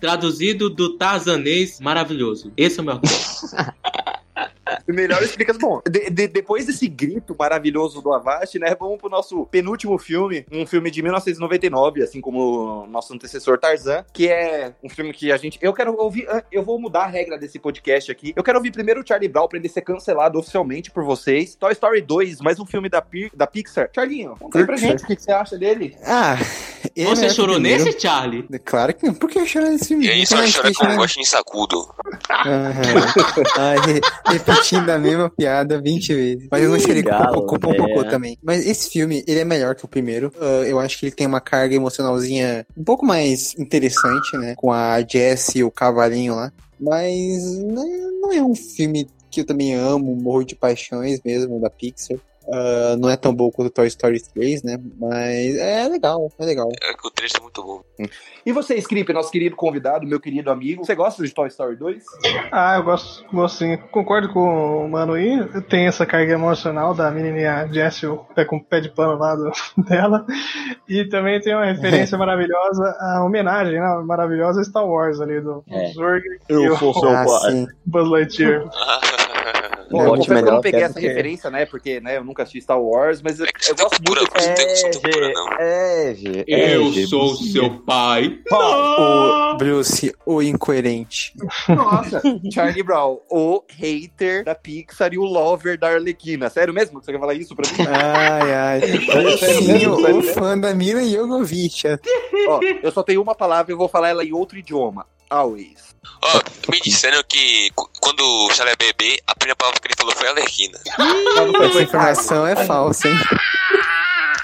Traduzido do tarzanês maravilhoso. Esse é o meu Melhor explicação. Bom, de- de- depois desse grito maravilhoso do Avast, né? Vamos pro nosso penúltimo filme, um filme de 1999, assim como o nosso antecessor Tarzan, que é um filme que a gente. Eu quero ouvir. Eu vou mudar a regra desse podcast aqui. Eu quero ouvir primeiro o Charlie Brown pra ele ser cancelado oficialmente por vocês. Toy Story 2, mais um filme da, da Pixar. Charlinho, conta aí pra gente o que que você acha dele. Ah, ele é Você o chorou primeiro. nesse, Charlie? Claro que não. Por que eu choro nesse filme? E aí só tem chora com um que gosto em sacudo. Aham. Ai, repetindo a mesma piada 20 vezes. Mas eu não chorei com Galo, o Popô, com o Popô é. também. Mas esse filme, ele é melhor que o primeiro. Ah, eu acho que ele tem uma carga emocionalzinha um pouco mais interessante, né? Com a Jess e o cavalinho lá. Mas não é- não é um filme que eu também amo, morro de paixões mesmo, da Pixar. Ah, não é tão bom quanto Toy Story 3, né? Mas é legal, é legal. É que o trecho é muito bom. E você, Scripe, nosso querido convidado, meu querido amigo, você gosta de Toy Story 2? Ah, eu gosto, gosto sim. Concordo com o Mano aí. Tem essa carga emocional da menininha Jessie, o pé com o pé de pano lá do- dela. E também tem uma referência maravilhosa, a homenagem né, maravilhosa a Star Wars ali, do É. Zurg e Eu o sou seu Ah, pai. Buzz Lightyear. Bom, É, eu ótimo, confesso que eu melhor não peguei essa porque- referência, né? Porque né, eu nunca assisti Star Wars, mas eu, É eu gosto muito. tem cultura, G, não. é, G, é, Eu G, sou seu pai. O Bruce, o incoerente. Nossa, Charlie Brown, o hater da Pixar e o lover da Arlequina. Sério mesmo que você quer falar isso pra mim? Ai, ai. O mesmo? fã da Mila Jovovich. Ó, eu só tenho uma palavra e eu vou falar ela em outro idioma. Always. Ó, me disseram que quando o Charlie é bebê, a primeira palavra que ele falou foi alerquina. Foi- Essa informação é falsa, hein?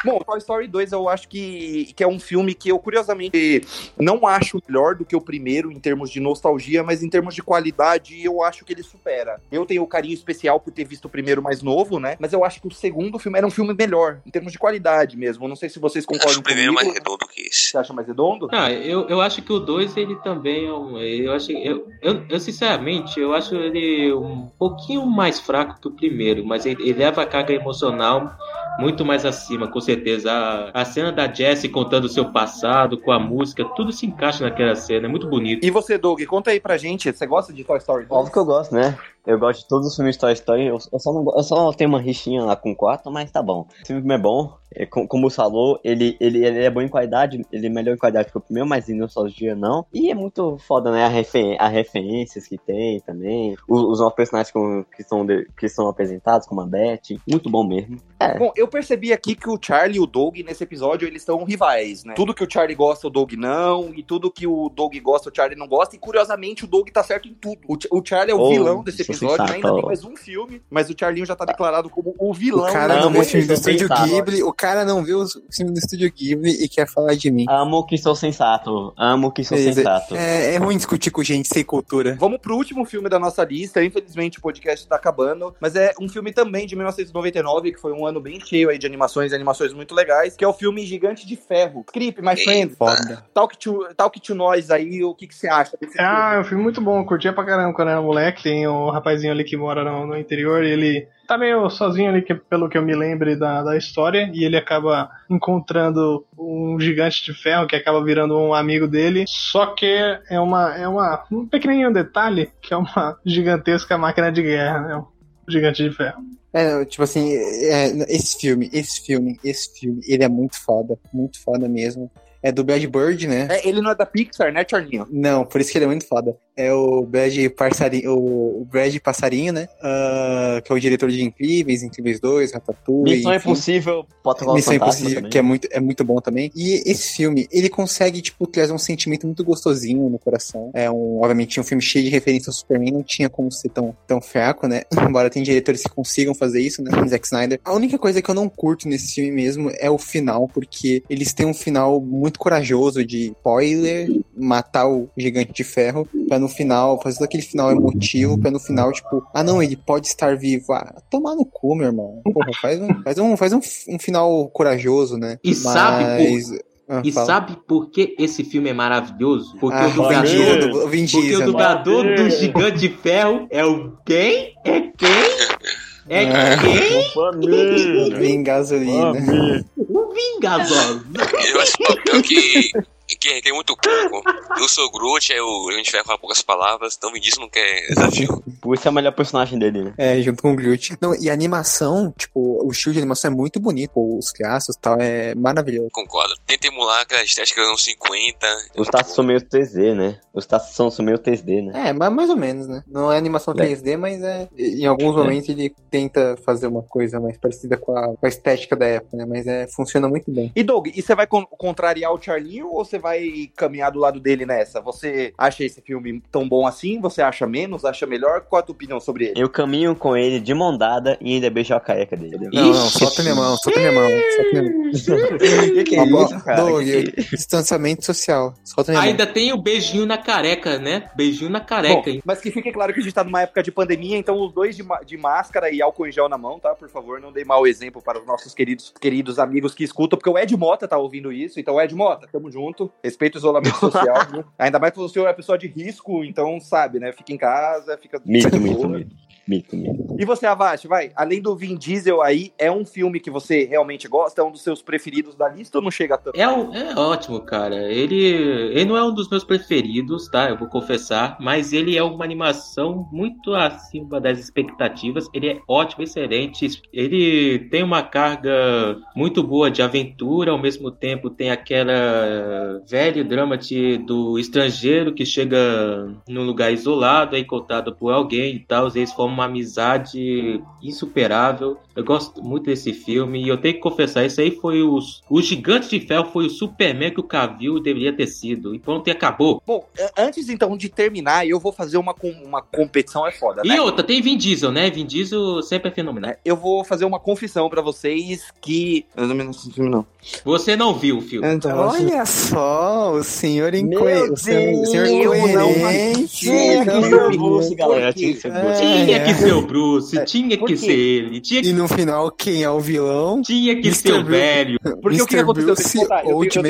Bom, Toy Story 2 eu acho que, que é um filme que eu, curiosamente, não acho melhor do que o primeiro em termos de nostalgia, mas em termos de qualidade eu acho que ele supera. Eu tenho carinho especial por ter visto o primeiro mais novo, né? Mas eu acho que o segundo filme era um filme melhor, em termos de qualidade mesmo. Não sei se vocês Acho concordam o primeiro comigo. mais redondo que esse. Você acha mais redondo? Ah, eu, eu acho que o 2 ele também é um. Eu acho eu, eu, eu sinceramente eu acho ele um pouquinho mais fraco que o primeiro, mas ele, ele leva a carga emocional muito mais acima, com certeza. A, a cena da Jessie contando o seu passado com a música, tudo se encaixa naquela cena, é muito bonito. E você, Doug, conta aí pra gente. Você gosta de Toy Story 2? Óbvio que eu gosto, né? Eu gosto de todos os filmes de Toy Story. Eu, eu só, não, eu só tenho uma rixinha lá com 4, mas tá bom. Esse filme é bom. É, com- como você falou, ele, ele, ele é bom em qualidade. Ele é melhor em qualidade que o primeiro, mas em nostalgia não. E é muito foda, né? A, refer, a referências que tem também. Os, os novos personagens com- que, são de- que são apresentados, como a Beth. Muito bom mesmo. Bom, eu percebi aqui que o Charlie e o Doug, nesse episódio, eles estão rivais, né? Tudo que o Charlie gosta, o Doug não, e tudo que o Doug gosta, o Charlie não gosta, e curiosamente o Doug tá certo em tudo. O, o Charlie é o Oh, vilão desse sou episódio, né? ainda tem mais um filme, mas o Charlinho já tá declarado como o vilão. O cara não, vê muito filme do Estúdio. Ghibli, o cara não vê os filmes do Estúdio Ghibli e quer falar de mim. Amo que sou sensato. Amo que sou dizer, sensato. É, é ruim discutir com gente sem cultura. Vamos pro último filme da nossa lista. Infelizmente o podcast tá acabando, mas é um filme também de 1999, que foi um ano bem cheio aí de animações e animações muito legais, que é o filme Gigante de Ferro. Creep, my friend. Foda. Talk to, talk to nós aí, o que, que você acha desse Ah, filme? é um filme muito bom, curtia pra caramba quando era moleque. Tem o rapazinho ali que mora no, no interior e ele tá meio sozinho ali, que, pelo que eu me lembre da, da história, e ele acaba encontrando um gigante de ferro que acaba virando um amigo dele. Só que é uma, é uma um pequenininho detalhe que é uma gigantesca máquina de guerra, né? Um gigante de ferro. É, tipo assim, é, esse filme, esse filme, esse filme, ele é muito foda, muito foda mesmo. É do Brad Bird, né? É, ele não é da Pixar, né, Charlinho? Não, por isso que ele é muito foda. É o Brad Passarinho, o Brad Passarinho, né? Uh, que é o diretor de Incríveis, Incríveis 2, Ratatouille. Missão enfim. Impossível, Protocolo Missão Fantasma Impossível, também. que é muito, é muito bom também. E esse filme, ele consegue, tipo, trazer um sentimento muito gostosinho no coração. É um, obviamente, um filme cheio de referência ao Superman, não tinha como ser tão, tão fraco, né? Embora tem diretores que consigam fazer isso, né? Zack Snyder. A única coisa que eu não curto nesse filme mesmo é o final, porque eles têm um final muito corajoso de spoiler, matar o gigante de ferro, pra no final, fazer aquele final emotivo, pra no final, tipo, ah não, ele pode estar vivo. Ah, tomar no cu, meu irmão. Porra, faz um, faz um, faz um, um final corajoso, né? E sabe por- Mas... Ah, E fala. sabe por que esse filme é maravilhoso? Porque Ah, o dublador, Vin Diesel, porque o dublador do Gigante de Ferro é o quem? É quem? É Ah. quem? Família. Vin gasolina. O Vingador. Eu acho papel que, que requer muito pouco. Eu sou o Groot, é o Grande Ferro fala poucas palavras, então me diz não quer desafio. Isso é o melhor personagem dele, né? É, junto com o Groot. Não, e a animação, tipo, o estilo de animação é muito bonito, os traços e tal, é maravilhoso. Concordo. Tenta emular aquela estética dos anos 50. Os traços são meio 3D, né? Os traços são, meio 3D, né? É, mas mais ou menos, né? Não é animação É. 3D, mas é. Em alguns momentos ele tenta fazer uma coisa mais parecida com a, com a estética da época, né? Mas é, funciona muito bem. E Doug, e você vai con- contrariar o Charlinho ou você vai caminhar do lado dele nessa? Você acha esse filme tão bom assim? Você acha menos? Acha melhor? Qual a tua opinião sobre ele? Eu caminho com ele de mão dada e ainda beijo a careca dele. Não, não, solta minha mão, solta minha mão, solta minha mão. que que é ó, isso, cara? Doug, Que que- distanciamento social. Solta minha mão. Ainda tem o beijinho na careca, né? Beijinho na Bom, careca, hein? mas que fique claro que a gente tá numa época de pandemia, então os dois de, de máscara e álcool em gel na mão, tá? Por favor, não dê mau exemplo para os nossos queridos, queridos amigos que escutam, porque o Ed Mota tá ouvindo isso. Então, Ed Mota, tamo junto. Respeita o isolamento social. Ainda mais que o senhor é pessoa de risco, então sabe, né? Fica em casa, fica. Mito, mito, mito. Mito, mito. E você, Avast, vai. Além do Vin Diesel aí, é um filme que você realmente gosta? É um dos seus preferidos da lista ou não chega tanto? É, um- é ótimo, cara. Ele, ele não é um dos meus preferidos, tá? Eu vou confessar. Mas ele é uma animação muito acima das expectativas. Ele é ótimo, excelente. Ele tem uma carga muito boa de aventura. Ao mesmo tempo, tem aquela velho drama de, do estrangeiro que chega num lugar isolado, é encontrado por alguém e tal. Eles formam uma amizade insuperável. Eu gosto muito desse filme e eu tenho que confessar, isso aí foi os. O Gigante de Ferro foi o Superman que o Cavill deveria ter sido. E pronto, e acabou. Bom, a- antes então de terminar, eu vou fazer uma, uma competição, é foda, né? E outra, tem Vin Diesel, né? Vin Diesel sempre é fenomenal. né? Eu vou fazer uma confissão pra vocês que. Eu não desse filme, não. Você não viu o filme. Então, Olha só, o senhor incoerente. O senhor, o senhor incoerente. Tinha que ser o Bruce, galera. Tinha que ser É, que é. ser o Bruce, tinha por que ser ele, tinha que, E no final, quem é o vilão? tinha que Mr. ser o velho. Porque o que aconteceu? Deixa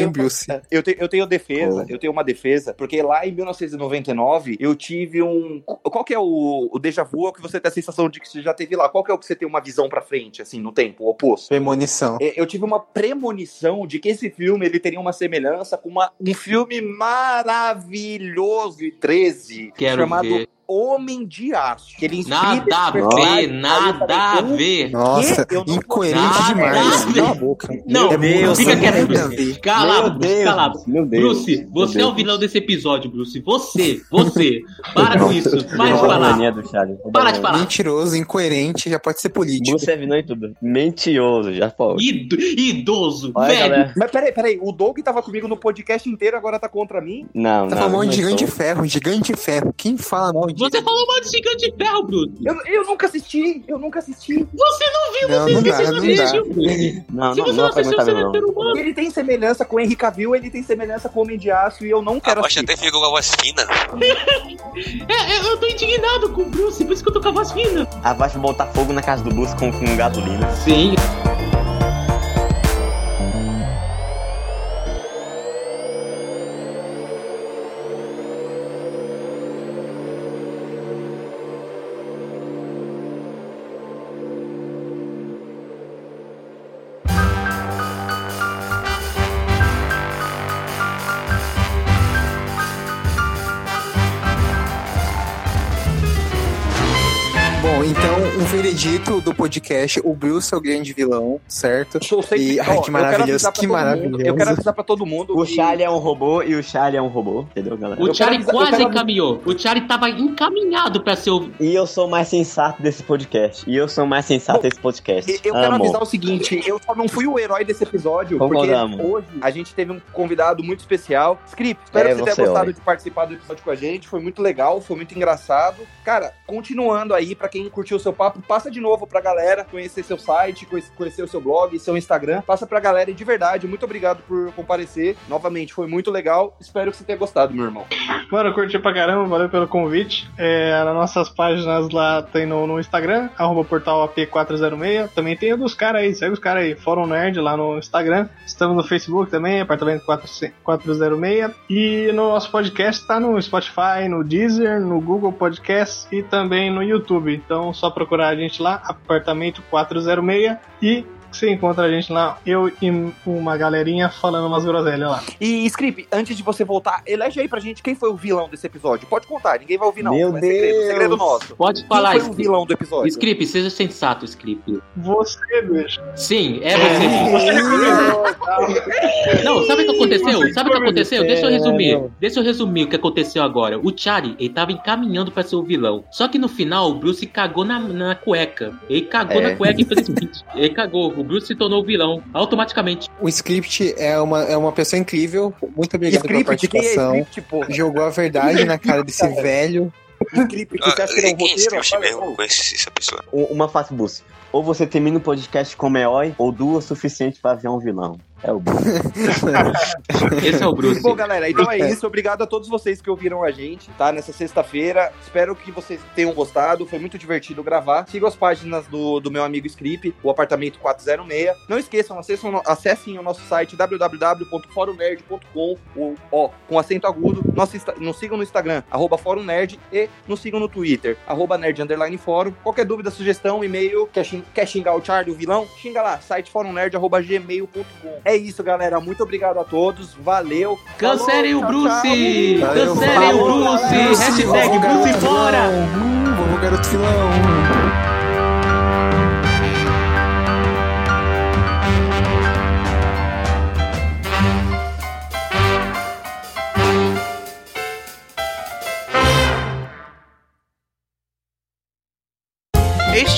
eu tenho- eu tenho- defesa, Oh. eu tenho uma defesa, porque lá em 1999 eu tive um. Qual que é o, o déjà vu? É o que você tem a sensação de que você já teve lá? Qual que é o que você tem uma visão pra frente, assim, no tempo, o oposto? Premonição. É, Eu tive uma premonição de que esse filme ele teria uma semelhança com uma- um filme maravilhoso e 13 Quero chamado ver. Homem de Aço. Que ele Nada a ver, nada a ver. Nossa, Eu não incoerente Nada demais. Cala a boca. Não, É Deus, fica quieto, Bruce. Cala, Meu Bruce, cala. Meu Deus. Bruce, Meu você é o vilão desse episódio, Bruce. Você, você. Para com isso. Para de falar. Para de falar. Mentiroso, incoerente, já pode ser político. Bruce é vilão e tudo. Mentiroso, já pode. Ido- idoso, Olha, velho. galera. Mas peraí, peraí, o Doug tava comigo no podcast inteiro, agora tá contra mim? Não, Tá não. falando não de gigante ferro, gigante de ferro. Quem fala mal? Você falou mal de gigante de ferro, Bruce. Eu, eu nunca assisti, eu nunca assisti. Você não viu, Não, você não dá. assistir, Bruce. Não, Se não, você não assistiu, você não é não. ser humano. Ele tem semelhança com o Henry Cavill, ele tem semelhança com o Homem de Aço e eu não A quero voz assistir. até ficou com a voz fina. É, é, eu tô indignado com o Bruce, por isso que eu tô com a voz fina. A vai botar fogo na casa do Bruce com, com gasolina. Sim. Veredito do podcast, o Bruce é o grande vilão, certo? Sou sempre- E, ai, que maravilhoso, que maravilhoso. Eu quero avisar pra todo mundo. O que- Charlie é um robô e o Charlie é um robô, entendeu, galera? O Charlie quase quero- encaminhou. O Charlie tava encaminhado pra ser o. E eu sou o mais sensato desse podcast. E eu sou o mais sensato desse podcast. Eu quero avisar o seguinte, eu só não fui o herói desse episódio, Concordamos. porque hoje a gente teve um convidado muito especial. Script, espero É, que você tenha gostado Oi. de participar do episódio com a gente, foi muito legal, foi muito engraçado. Cara, continuando aí, pra quem curtiu o seu papo, passa de novo pra galera conhecer seu site, conhe- conhecer o seu blog, seu Instagram, passa pra galera e de verdade, muito obrigado por comparecer. Novamente, foi muito legal, espero que você tenha gostado, meu irmão. Mano, eu curti pra caramba, valeu pelo convite. É, nas nossas páginas lá tem no, no Instagram, arroba portal AP406. Também tem o dos caras aí, segue os caras aí, Fórum Nerd lá no Instagram. Estamos no Facebook também, apartamento 4- 406. E no nosso podcast tá no Spotify, no Deezer, no Google Podcast e também no YouTube. Então só procurar a gente lá, apartamento 406 e você encontra a gente lá, eu e uma galerinha falando umas groselhas lá. E, Script, antes de você voltar, elege aí pra gente quem foi o vilão desse episódio. Pode contar, ninguém vai ouvir não. Meu é segredo, Deus. segredo nosso. Pode Quem falar, foi o vilão do episódio? Script, seja sensato, Script. Você, bicho. Sim, é você. Não, sabe o que aconteceu? Sabe o que aconteceu? Deixa eu resumir. Deixa eu resumir o que aconteceu agora. O Charlie, ele tava encaminhando pra ser o vilão. Só que no final, o Bruce cagou na, na cueca. Ele cagou É. na cueca, infelizmente. Ele cagou. O Bruce se tornou o vilão, automaticamente. O Script é uma, é uma pessoa incrível. Muito obrigado pela Script, quem é participação. Script, pô? Jogou a verdade na cara desse velho. Script, você acha que ele é um é roteiro? Script mesmo? essa pessoa. Uma bus. Ou você termina o podcast como herói, ou duas o suficiente pra ver um vilão. É o Bruce. Esse é o Bruce. Bom, galera, então é isso. Obrigado a todos vocês que ouviram a gente, tá? Nessa sexta-feira. Espero que vocês tenham gostado. Foi muito divertido gravar. Sigam as páginas do, do meu amigo Script, o apartamento 406. Não esqueçam, acessem, o- acessem o nosso site www.forumnerd.com, ó, com acento agudo. Nosso, nos sigam no Instagram, arroba Fórum Nerd, e nos sigam no Twitter, arroba Nerd Underline Fórum. Qualquer dúvida, sugestão, e-mail, quer, xing- quer xingar o Charlie, o vilão? Xinga lá, site forumnerd, arroba gmail.com. É isso, galera. Muito obrigado a todos. Valeu. Cancelem o Bruce! Cancelem o Bruce! Hashtag Bruce fora! vamos, garoto vilão.